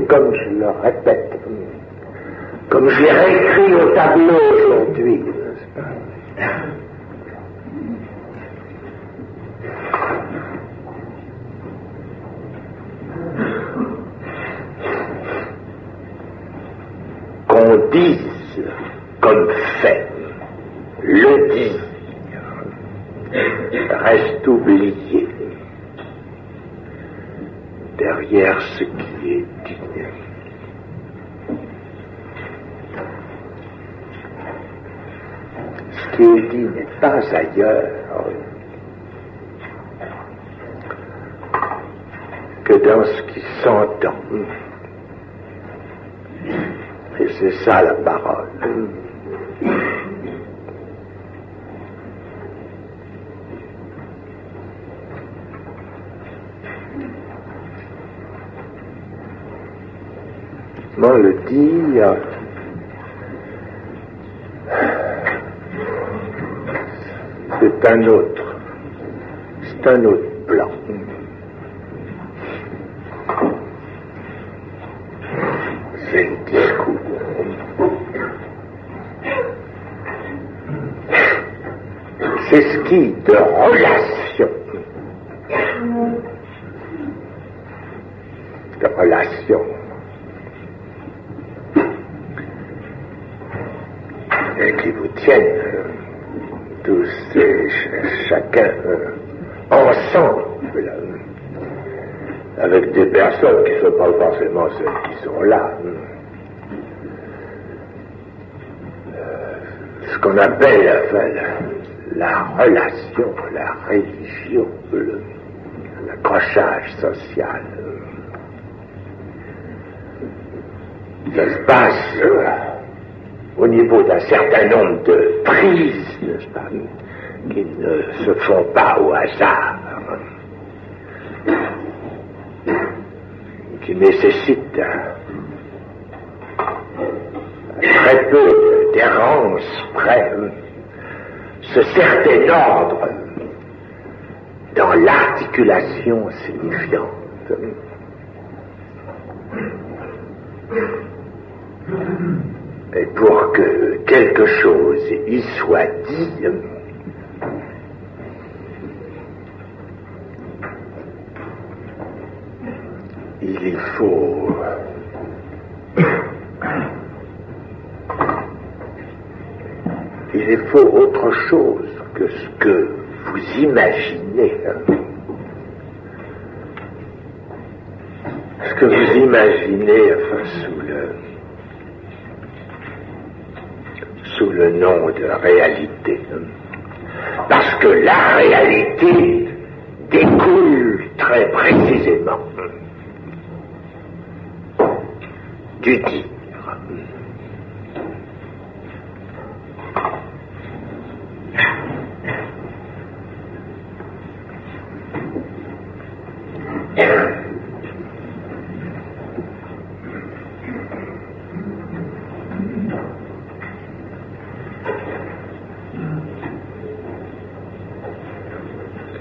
Comme je le répète, comme je l'ai réécrit au tableau aujourd'hui, qu'on dise comme fait, le dire reste oublié. derrière ce qui est dit. Est dit n'est pas ailleurs que dans ce qui s'entend. Et c'est ça la parole. Comment le dire C'est un autre, c'est un autre plan. C'est le discours. C'est ce qui, de relation, de relation, et qui vous tiennent euh, tous et ch- chacun euh, ensemble, avec des personnes qui ne sont pas forcément celles qui sont là. Euh, ce qu'on appelle enfin, la, la relation, la religion, l'accrochage social. Ça se passe euh, au niveau d'un certain nombre de prises, n'est-ce pas, qui ne se font pas au hasard, qui nécessitent un- très peu d'errance près ce certain ordre dans l'articulation signifiante. Et pour que quelque chose y soit dit, il y faut il faut autre chose que ce que vous imaginez. Ce que vous imaginez enfin, sous le sous le nom de réalité. Parce que la réalité découle très précisément du dire.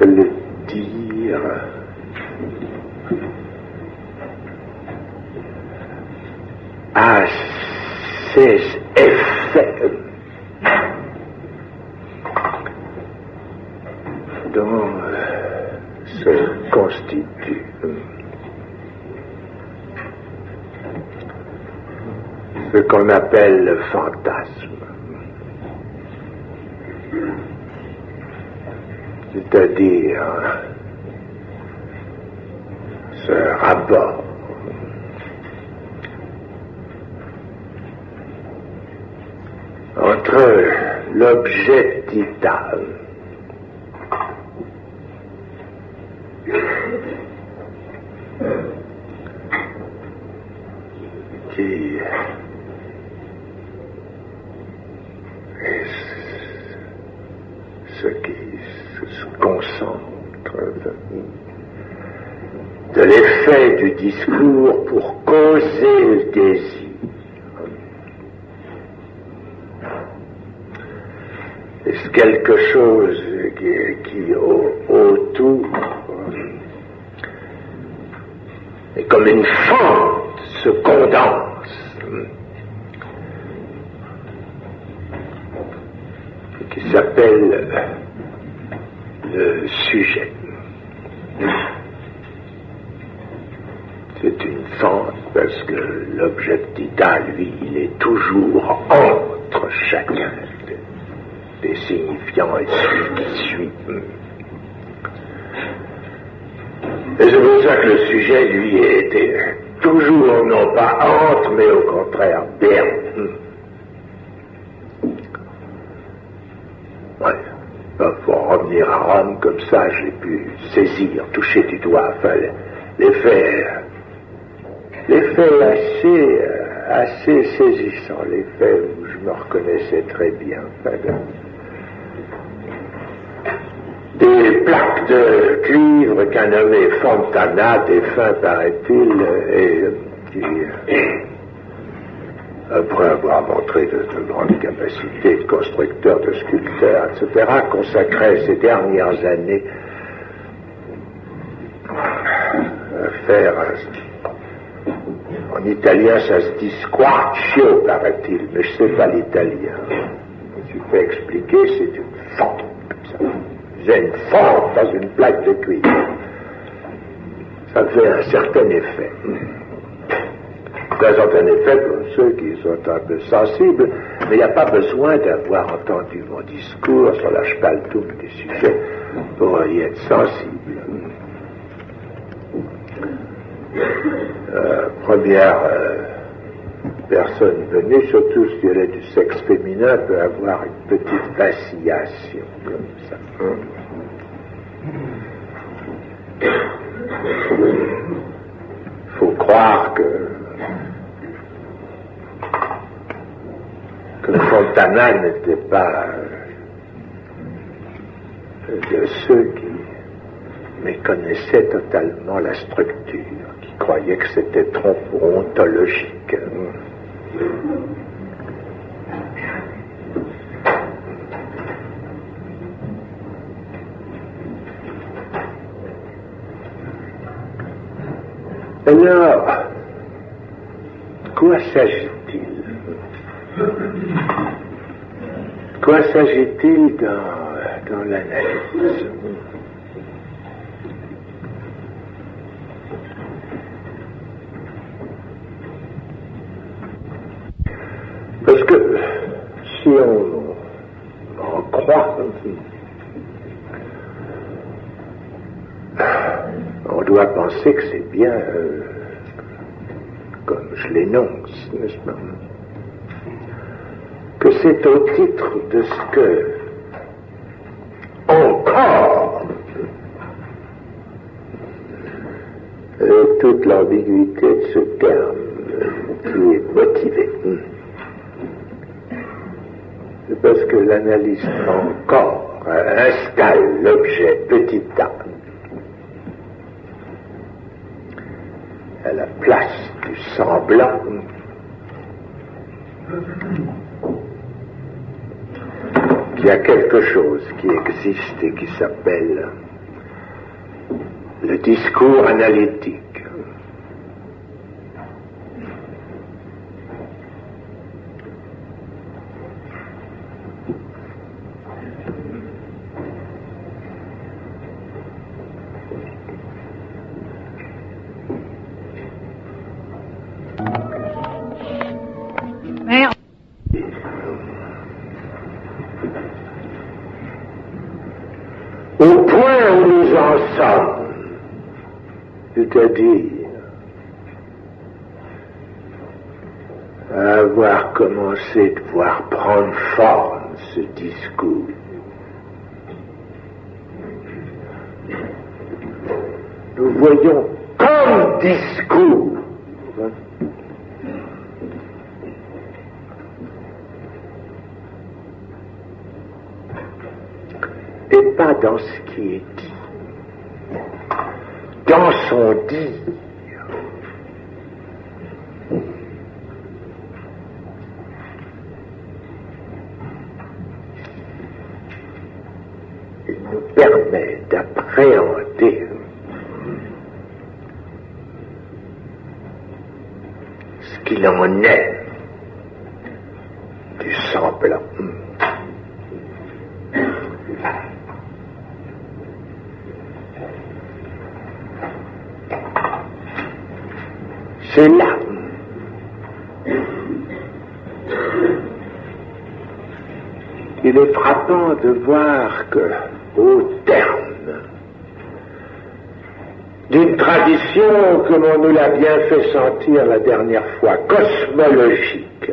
le dire a ses effets dont se constitue ce qu'on appelle le fantasme. c'est-à-dire ce rapport entre l'objectivital qui est ce qui se concentre de l'effet du discours pour causer le désir. Est-ce quelque chose qui, qui au- autour et comme une fente se condense qui s'appelle le sujet. C'est une fente parce que l'objectita, lui, il est toujours entre chacun des signifiants et celui qui suit. Et c'est pour ça que le sujet, lui, était toujours non pas honte, mais au contraire bien. Ouais. Il revenir à Rome comme ça, j'ai pu saisir, toucher du doigt, enfin, les faits, les assez, assez saisissants, les où je me reconnaissais très bien. Enfin, des plaques de cuivre qu'un nommé Fontana, défunt paraît-il, et qui, après avoir montré de, grandes capacités de constructeur, de sculpteur, etc., consacrait ses dernières années à faire, en italien ça se dit squarcio, paraît-il, mais je ne sais pas l'italien. Me fait expliquer, c'est une fente, ça une fente dans une plaque de cuivre. Ça fait un certain effet. A un effet pour ceux qui sont un peu sensibles, mais il n'y a pas besoin d'avoir entendu mon discours sur la spaltum du sujet pour y être sensible. Euh, première euh, personne venue, surtout si elle est du sexe féminin, peut avoir une petite vacillation comme ça. Il faut croire que, que Fontana n'était pas de ceux qui méconnaissaient totalement la structure, qui croyaient que c'était trop ontologique. Alors, quoi s'agit-il? Quoi s'agit-il dans, dans l'analyse? Parce que si on en croit, on doit penser que c'est bien euh, comme je l'énonce, n'est-ce pas? Que c'est au titre de ce que encore toute l'ambiguïté de ce terme qui est motivée. C'est parce que l'analyse encore installe l'objet petit a à la place du semblant qu'il y a quelque chose qui existe et qui s'appelle le discours analytique. À avoir commencé de voir prendre forme ce discours. Nous voyons comme discours et pas dans ce qui est dit, dans son dire. Il nous permet d'appréhender ce qu'il en est du semblant. C'est là. Il est frappant de voir que, au terme d'une tradition, comme on nous l'a bien fait sentir la dernière fois, cosmologique.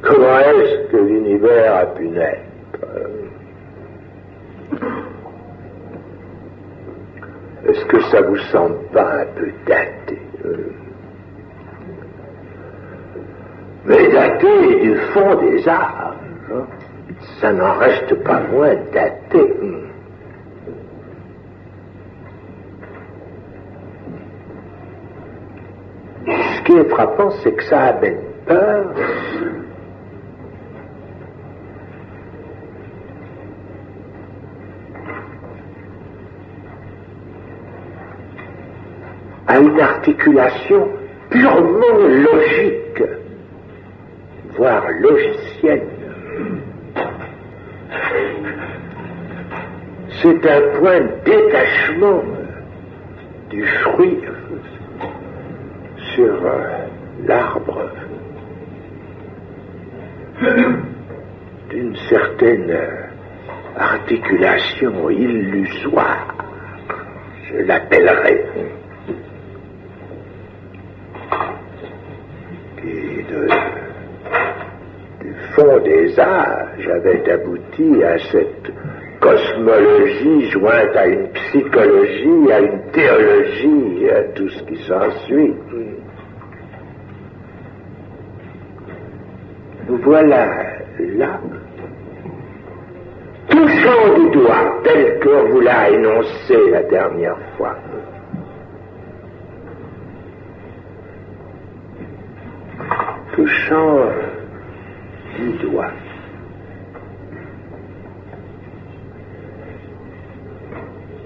Comment est-ce que l'univers a pu naître? Est-ce que ça vous semble pas un peu daté Mais daté du fond des âges, hein? ça n'en reste pas moins daté. Ce qui est frappant, c'est que ça amène peur. À une articulation purement logique, voire logicienne. C'est un point de détachement du fruit sur l'arbre d'une certaine articulation illusoire, je l'appellerai. Qui du fond des âges avait abouti à cette cosmologie jointe à une psychologie, à une théologie, à tout ce qui s'ensuit. Nous voilà là, touchant du doigt, tel qu'on vous l'a énoncé la dernière fois. Touchant du doigt.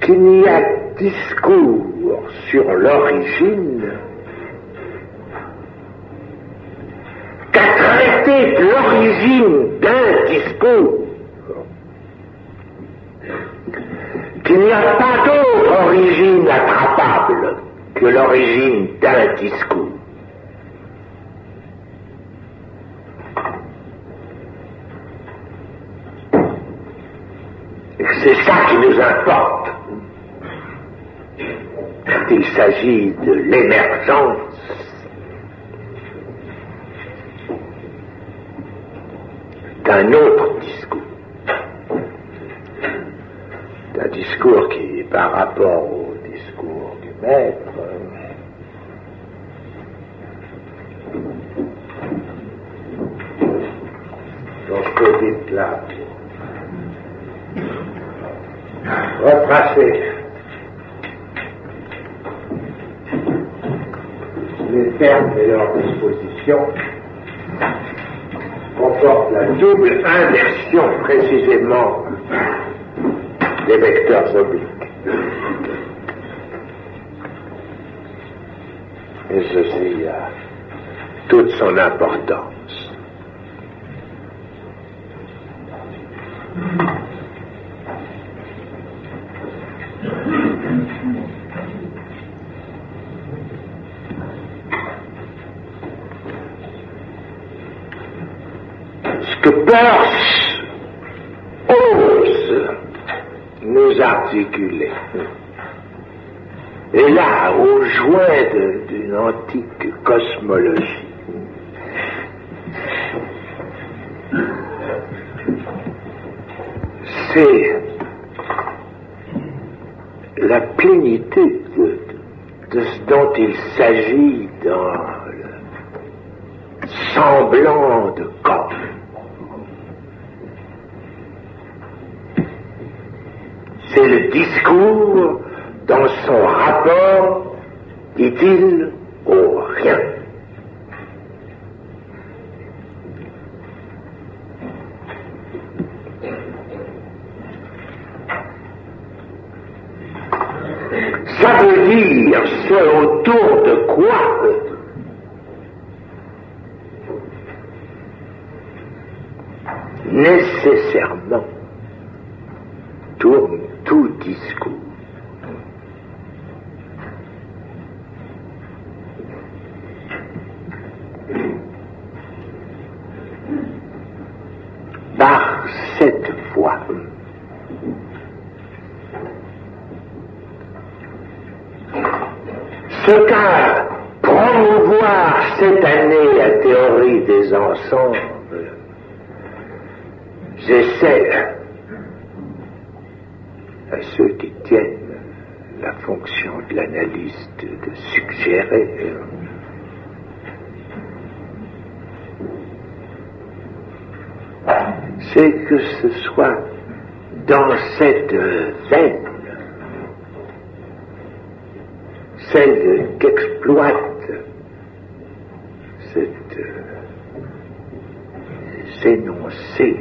qu'il n'y a discours sur l'origine qu'à traiter de l'origine d'un discours. Qu'il n'y a pas d'autre origine attrapable que l'origine d'un discours. Et c'est ça qui nous importe il s'agit de l'émergence d'un autre discours. D'un discours qui, par rapport au discours du maître, peux dire là, retracer les termes et leurs dispositions comportent la double inversion précisément des vecteurs obliques. Et ceci a toute son importance. Peirce ose nous articuler. Et là, au joint d'une antique cosmologie, c'est la plénitude de, de ce dont il s'agit dans le semblant de corps. C'est le discours dans son rapport, dit-il, au rien. Ça veut dire ce autour de quoi? Nécessairement tourne tout discours. Par cette voie, Ce qu'a promouvoir cette année la théorie des ensembles, j'essaie à ceux qui tiennent la fonction de l'analyste de suggérer c'est que ce soit dans cette veine, celle qu'exploite cette énoncé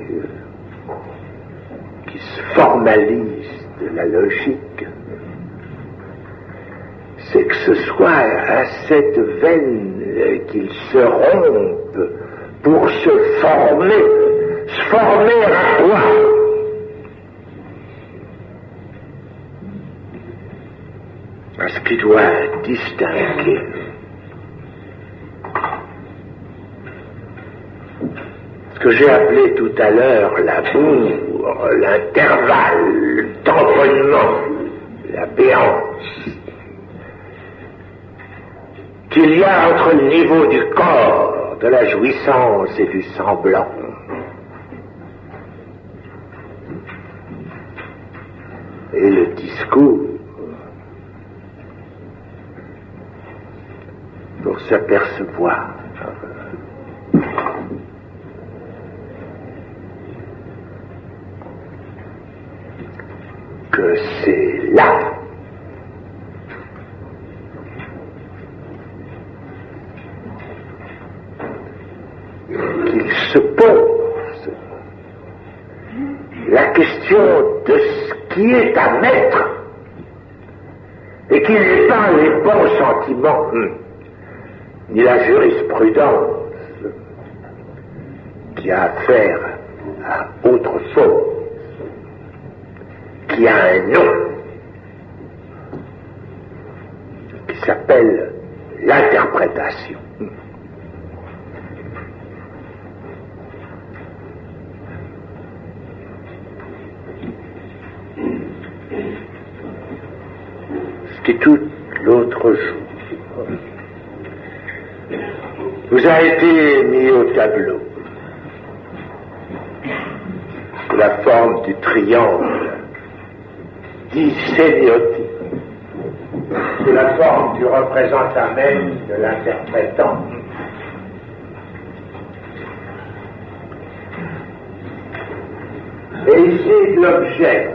qui se formalise de la logique, c'est que ce soit à cette veine qu'il se rompe pour se former, former à quoi À ce qui doit distinguer ce que j'ai appelé tout à l'heure la bourre, l'intervalle, le la béance. Qu'il y a entre le niveau du corps, de la jouissance et du semblant. Et le pour s'apercevoir que c'est là. Qu'il se pose. La question de ce qui est à mettre et qui n'est pas les bons sentiments ni la jurisprudence qui a affaire à autre chose qui a un nom qui s'appelle l'interprétation. C'était tout l'autre jour. Vous a été mis au tableau la forme du triangle dit sémiotique, sous la forme du représentant même de l'interprétant. Et ici, l'objet.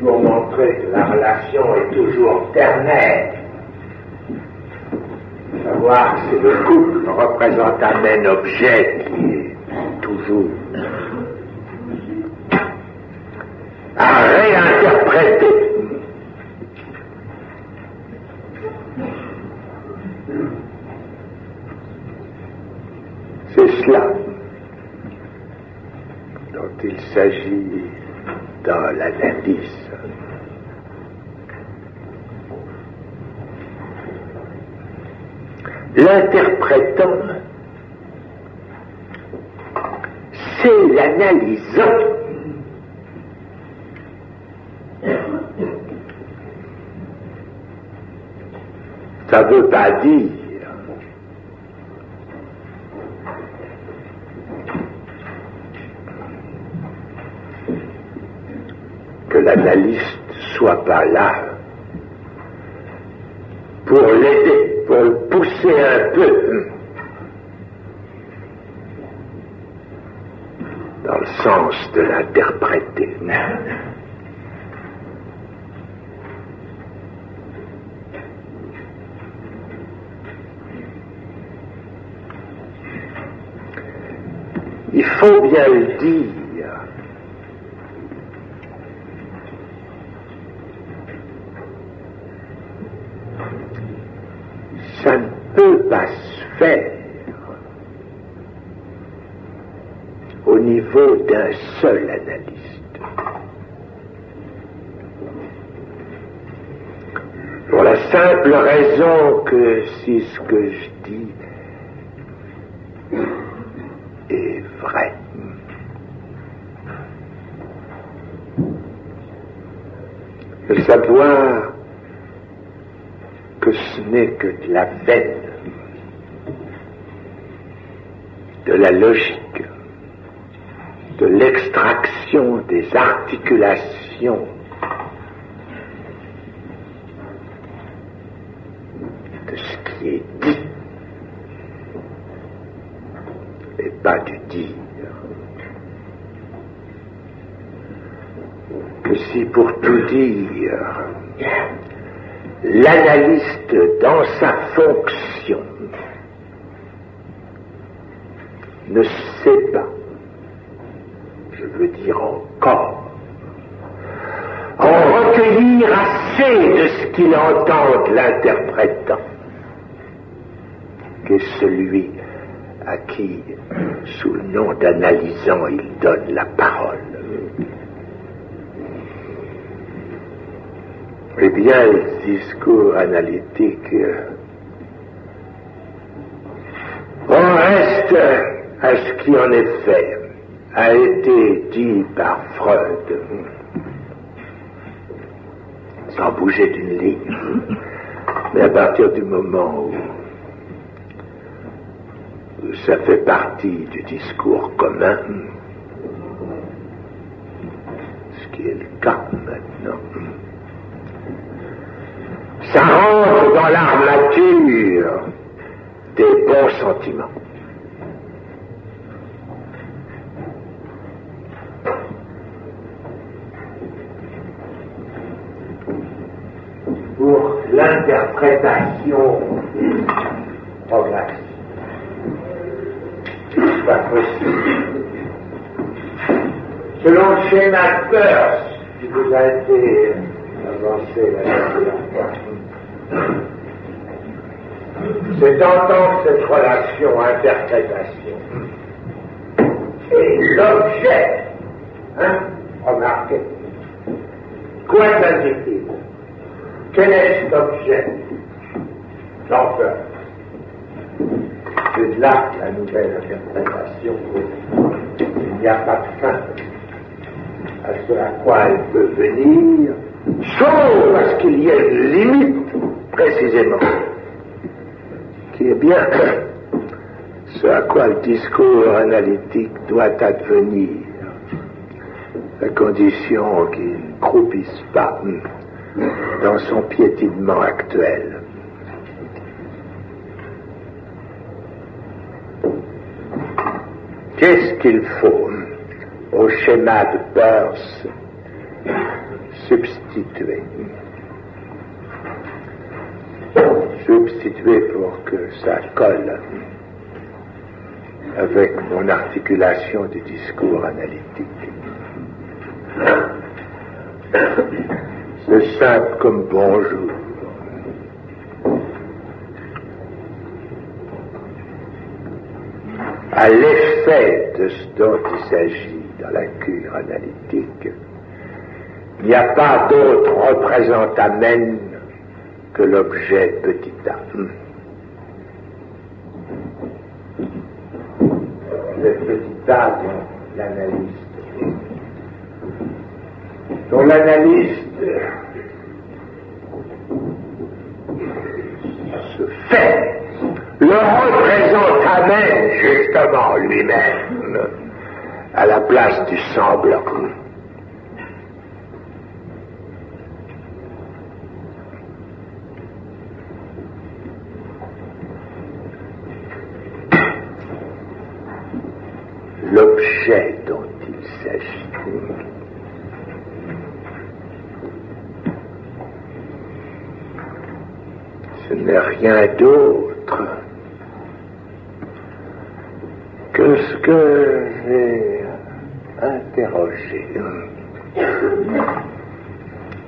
Pour montrer que la relation est toujours ternaire. Savoir que le couple représente un même objet qui est toujours à réinterpréter. C'est cela dont il s'agit dans l'analyse. L'interprétant, c'est l'analysant. Ça ne veut pas dire que l'analyste soit pas là pour l'aider, pour pousser un peu dans le sens de l'interpréter. Il faut bien le dire. Ça ne peut pas se faire au niveau d'un seul analyste. Pour la simple raison que si ce que je dis est vrai, de savoir que ce n'est que de la veine, de la logique, de l'extraction des articulations de ce qui est dit et pas du dire. Que si pour tout dire, l'analyste dans sa fonction ne sait pas, je veux dire encore, en recueillir assez de ce qu'il entend de l'interprétant, que celui à qui, sous le nom d'analysant, il donne la parole. Eh bien, le discours analytique, on reste à ce qui en effet a été dit par Freud, sans bouger d'une ligne. Mais à partir du moment où ça fait partie du discours commun, ce qui est le cas maintenant, ça rentre dans l'armature des bons sentiments. Pour l'interprétation progressive. C'est pas possible. Selon le schéma Peirce, qui vous a été avancé c'est d'entendre cette relation interprétation et l'objet, hein, remarquez, quoi s'agit-il? Quel est cet objet L'enfer. C'est là la nouvelle interprétation. Il n'y a pas de fin à ce à quoi elle peut venir, sauf à ce qu'il y ait une limite, précisément, qui est bien ce à quoi le discours analytique doit advenir, à condition qu'il ne croupisse pas dans son piétinement actuel. Qu'est-ce qu'il faut au schéma de Peirce substituer Substituer pour que ça colle avec mon articulation du discours analytique. C'est simple comme bonjour. à l'effet de ce dont il s'agit dans la cure analytique, il n'y a pas d'autre représentamène que l'objet petit a. Le petit a dont l'analyste, dont l'analyste se fait le représente justement lui-même à la place du semblant. L'objet dont il s'agit. Ce n'est rien d'autre que ce que j'ai interrogé.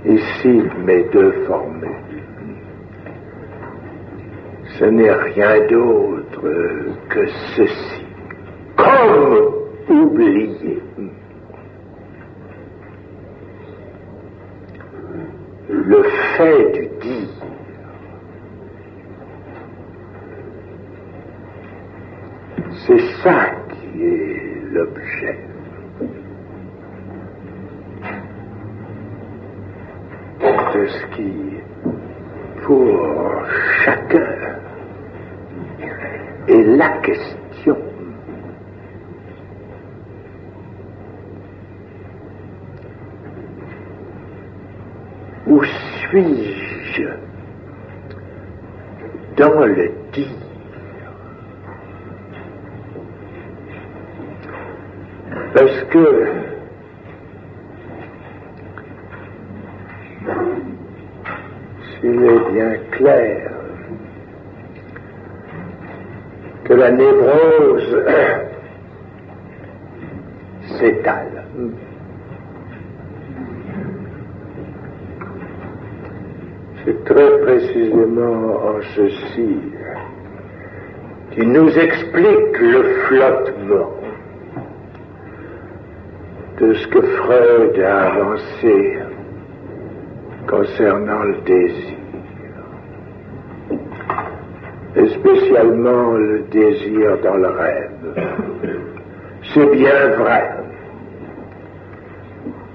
Ici, mes deux formules. Ce n'est rien d'autre que ceci. Comme oublié. Le fait du dire C'est ça qui est l'objet. ce qui, pour chacun, est la question. Où suis-je dans le dire Parce que s'il est bien clair que la névrose s'étale, c'est en ceci qui nous explique le flottement de ce que Freud a avancé concernant le désir, et spécialement le désir dans le rêve. C'est bien vrai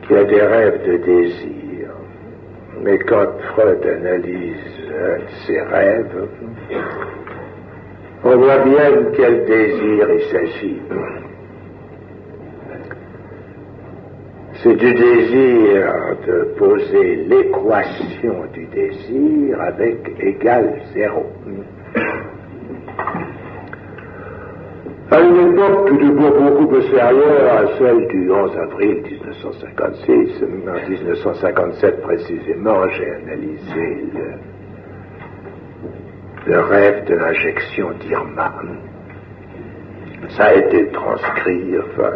qu'il y a des rêves de désir, mais quand Freud analyse ses rêves, on voit bien de quel désir il s'agit. c'est du désir de poser l'équation du désir avec égal zéro. À une époque tout de beaucoup supérieure à celle du 11 avril 1956, en 1957 précisément, j'ai analysé le, le rêve de l'injection d'Irma. Ça a été transcrit, enfin,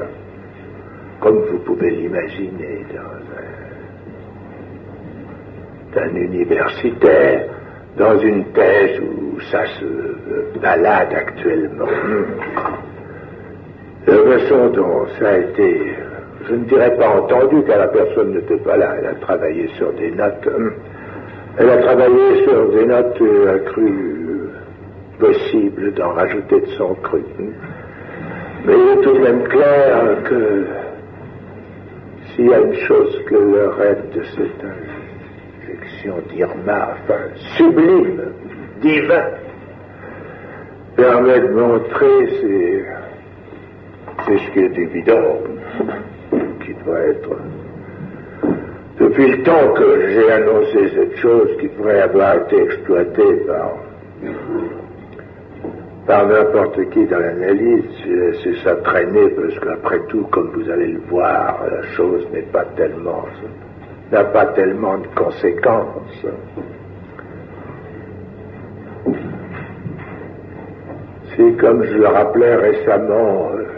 comme vous pouvez l'imaginer dans un, universitaire, dans une thèse où ça se balade actuellement. La façon dont ça a été, je ne dirais pas entendu car la personne n'était pas là, elle a travaillé sur des notes, elle a travaillé sur des notes euh, accrues possibles d'en rajouter de son cru. Mais il est tout de même clair que s'il y a une chose que le rêve de cette injection d'Irma, enfin sublime, divin, permet de montrer, c'est, ce qui est évident, être, depuis le temps que j'ai annoncé cette chose, qui pourrait avoir été exploitée par par n'importe qui dans l'analyse, c'est ça traîner, parce qu'après tout, comme vous allez le voir, la chose n'est pas tellement, n'a pas tellement de conséquences. Si, comme je le rappelais récemment, euh,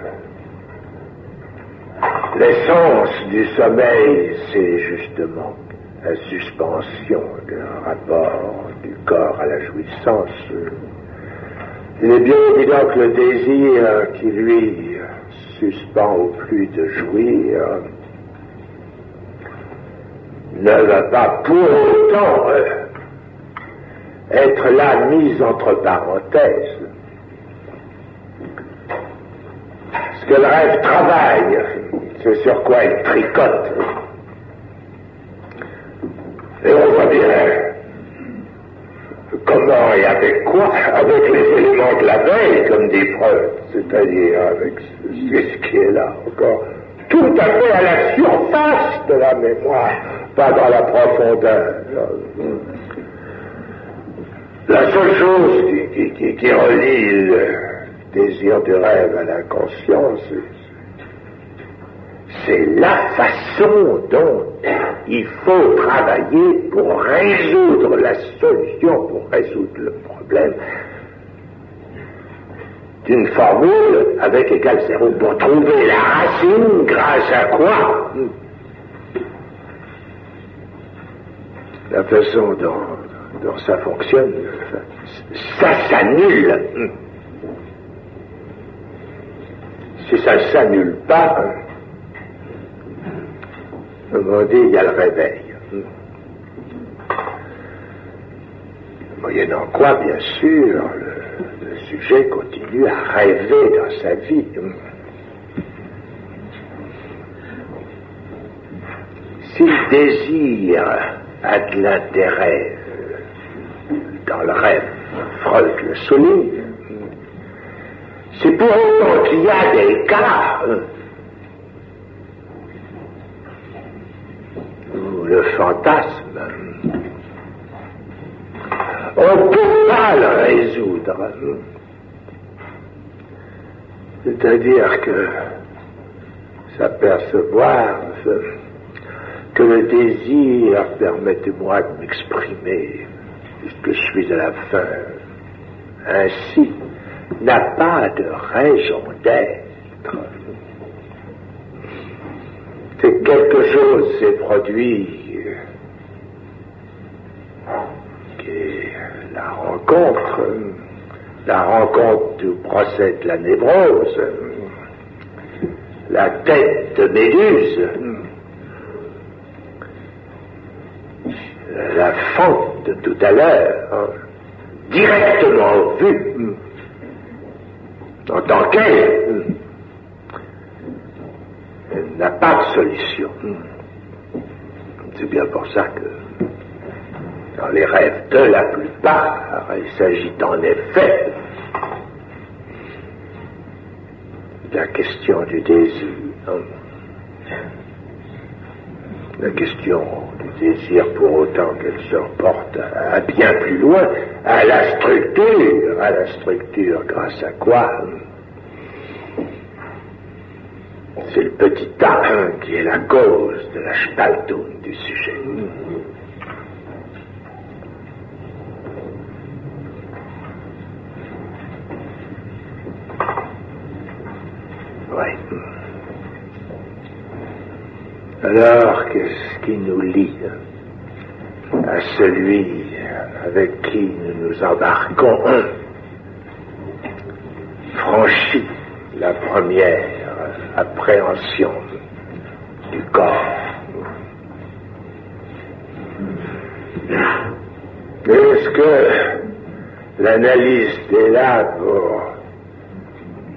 l'essence du sommeil, c'est justement la suspension d'un rapport du corps à la jouissance. Il est bien évident que le désir qui lui suspend au plus de jouir ne va pas pour autant euh, être là mis entre parenthèses. Ce que le rêve travaille, c'est sur quoi il tricote. Et on voit bien Comment et avec quoi Avec les éléments de la veille, comme des preuves, c'est-à-dire avec ce qui est là encore, tout à fait à la surface de la mémoire, pas dans la profondeur. La seule chose qui, relie le désir du rêve à la conscience, c'est la façon dont il faut travailler pour résoudre la solution, pour résoudre le problème d'une formule avec égal zéro, pour trouver la racine grâce à quoi? La façon dont, ça fonctionne, ça s'annule. Si ça ne s'annule pas, Autrement dit, il y a le réveil. Moyennant quoi, bien sûr, le, le, sujet continue à rêver dans sa vie. S'il désire a de l'intérêt dans le rêve, Freud le souligne, c'est pour autant qu'il y a des cas le fantasme, on ne peut pas le résoudre. C'est-à-dire que s'apercevoir que le désir, permettez-moi de m'exprimer, puisque je suis à la fin, ainsi, n'a pas de raison d'être. C'est quelque chose s'est produit qui est la rencontre, la rencontre du procès de la névrose, la tête de Méduse, la fente de tout à l'heure, directement vue, en tant qu'elle, elle n'a pas de solution. C'est bien pour ça que dans les rêves de la plupart, il s'agit en effet la question du désir. La question du désir pour autant qu'elle se reporte à, bien plus loin, à la structure, à la structure grâce à quoi? C'est le petit A qui est la cause de la spaltung du sujet. Alors, qu'est-ce qui nous lie à celui avec qui nous nous embarquons franchit la première appréhension du corps. Est-ce que l'analyse est là pour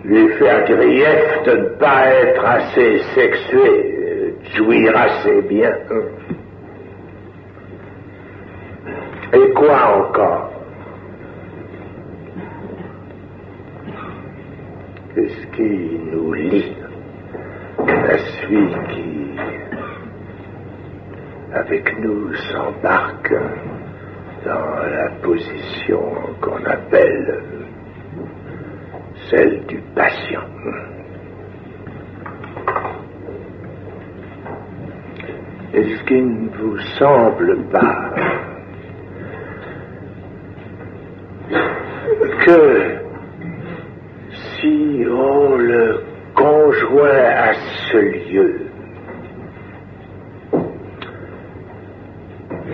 lui faire grief de ne pas être assez sexué jouir assez bien. Et quoi encore? Qu'est-ce qui nous lie à celui qui, avec nous, s'embarque dans la position qu'on appelle celle du patient? Est-ce qu'il ne vous semble pas que si on le conjoint à ce lieu,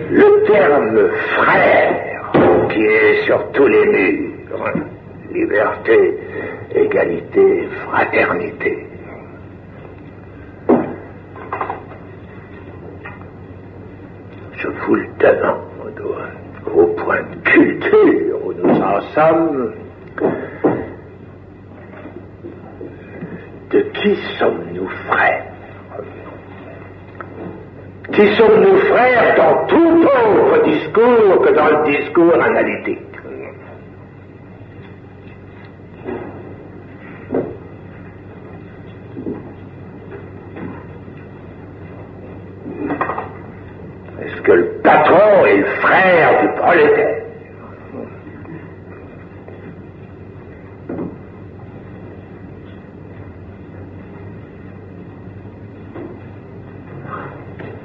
le terme frère qui est sur tous les murs, liberté, égalité, fraternité, je vous le demande, au point de culture où nous en sommes, de qui sommes-nous frères? Qui sommes-nous frères dans tout autre discours que dans le discours analytique que le patron est le frère du prolétaire.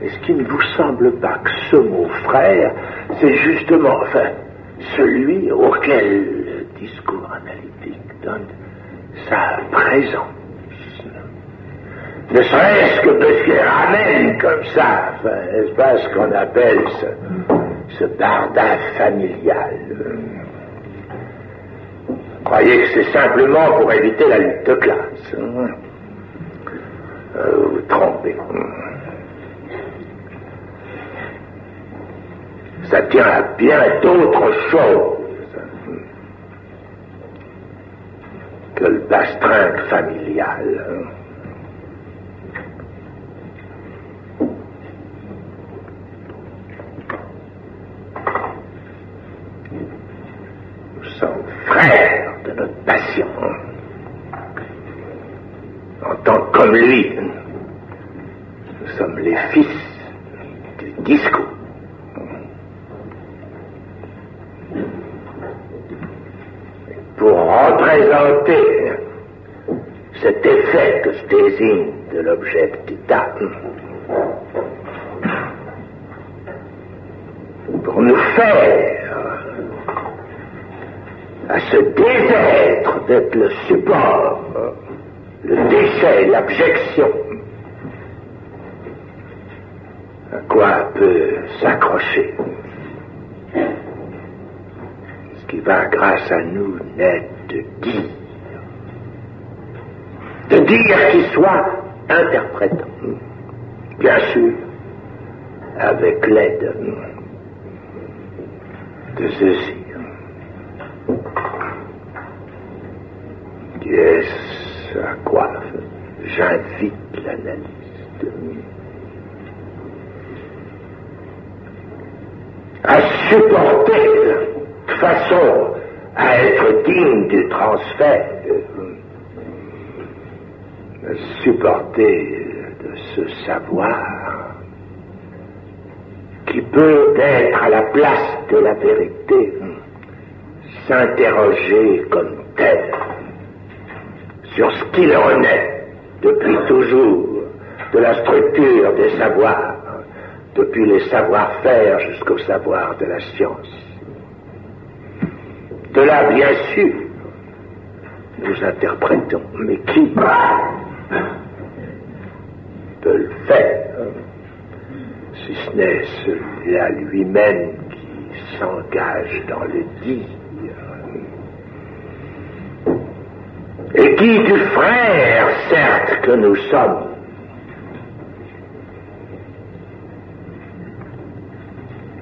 Est-ce qu'il ne vous semble pas que ce mot frère, c'est justement, enfin, celui auquel le discours analytique donne sa présence ne serait-ce que parce qu'il ramène comme ça, n'est-ce pas ce qu'on appelle ce, ce barda familial. Croyez que c'est simplement pour éviter la lutte de classe hein? euh, vous trompez. ça tient à bien d'autres choses que le bastringue familial. Hein. Nous sommes frères de notre passion. En tant que le support, le déchet, l'abjection, à quoi peut s'accrocher? Ce qui va grâce à nous naître de dire, de dire qui soit interprétant, bien sûr, avec l'aide de ceci. Est-ce à quoi j'invite l'analyste. À supporter de façon à être digne du transfert, à supporter de ce savoir qui peut être à la place de la vérité, s'interroger comme tel sur ce qu'il en est depuis toujours de la structure des savoirs, depuis les savoir-faire jusqu'au savoir de la science. De là, bien sûr, nous interprétons, mais qui peut le faire si ce n'est celui-là lui-même qui s'engage dans le dire? Et qui du frère, certes, que nous sommes,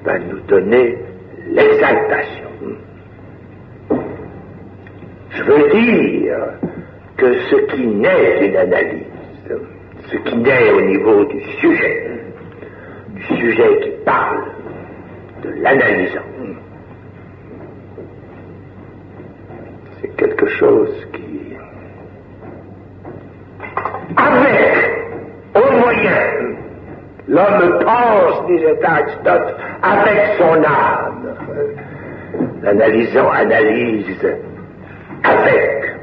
va nous donner l'exaltation. Je veux dire que ce qui naît d'une analyse, ce qui naît au niveau du sujet, du sujet qui parle, de l'analysant, c'est quelque chose qui avec, au moyen, l'homme pense, disait Aristote, avec son âme. L'analysant analyse avec.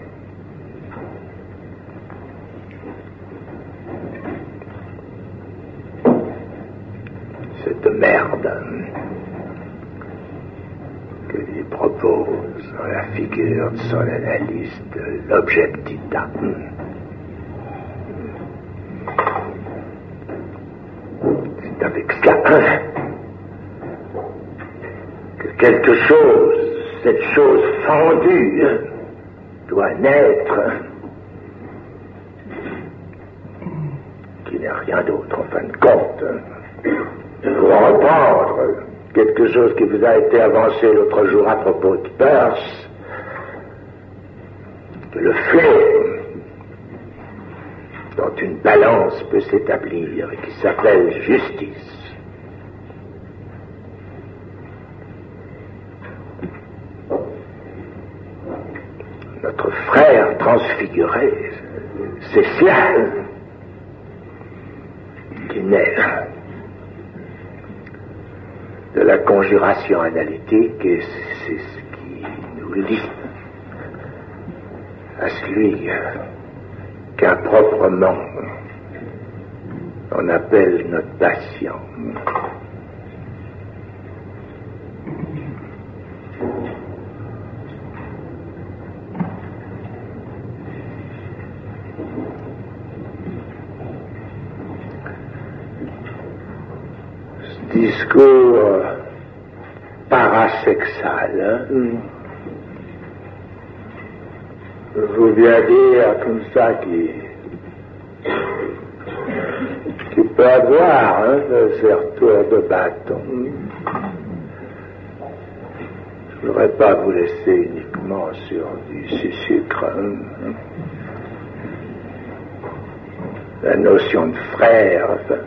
Cette merde que lui propose la figure de son analyse de l'objectita. C'est avec cela que quelque chose, cette chose fendue, doit naître, qui n'est rien d'autre en fin de compte. Pour reprendre quelque chose qui vous a été avancé l'autre jour à propos de Peirce, le fait dont une balance peut s'établir et qui s'appelle justice. Notre frère transfiguré, c'est cela qui naît de la conjuration analytique et c'est ce qui nous lie à celui qu'improprement on appelle notre patient. Discours parasexual, hein, je veux bien dire comme ça qui, qui peut avoir hein, ces retours de bâton. Je ne voudrais pas vous laisser uniquement sur du sucre. Hein. La notion de frère, enfin,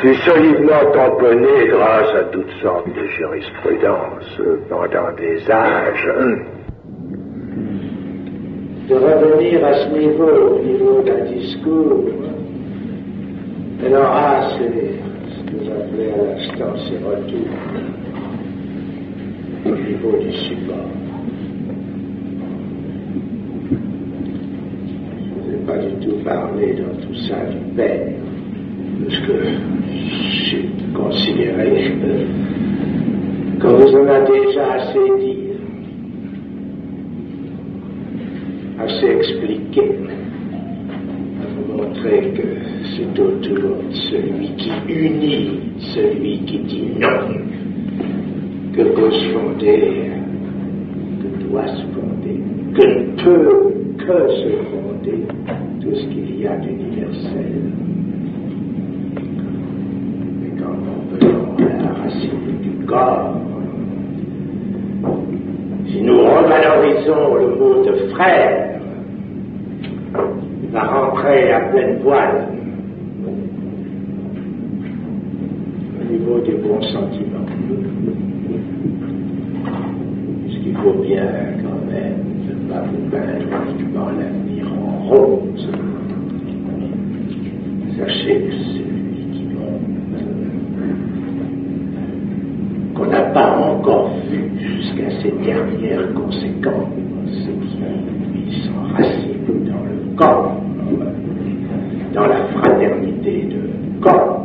fut solidement tamponné grâce à toutes sortes de jurisprudences pendant des âges. De revenir à ce niveau, au niveau d'un discours, elle aura ce que appelez à l'instant ces retours au niveau du support. Je ne vais pas du tout parler dans tout ça du père, parce que j'ai considéré que vous en a déjà assez dit, assez expliqué, à vous montrer que c'est autour de celui qui unit, celui qui dit non, que peut se fonder, que doit se fonder, que ne peut que se fonder tout ce qu'il y a d'universel. Mais quand on du corps, si nous revalorisons le mot de frère, il va rentrer à pleine voile au niveau des bons sentiments. Puisqu'il faut bien quand même ne pas vous peindre uniquement l'avenir en rose? Sachez que c'est celui qui monte, qu'on n'a pas encore vu jusqu'à ces dernières conséquences, qui lui s'enracine dans le corps, dans la fraternité de corps.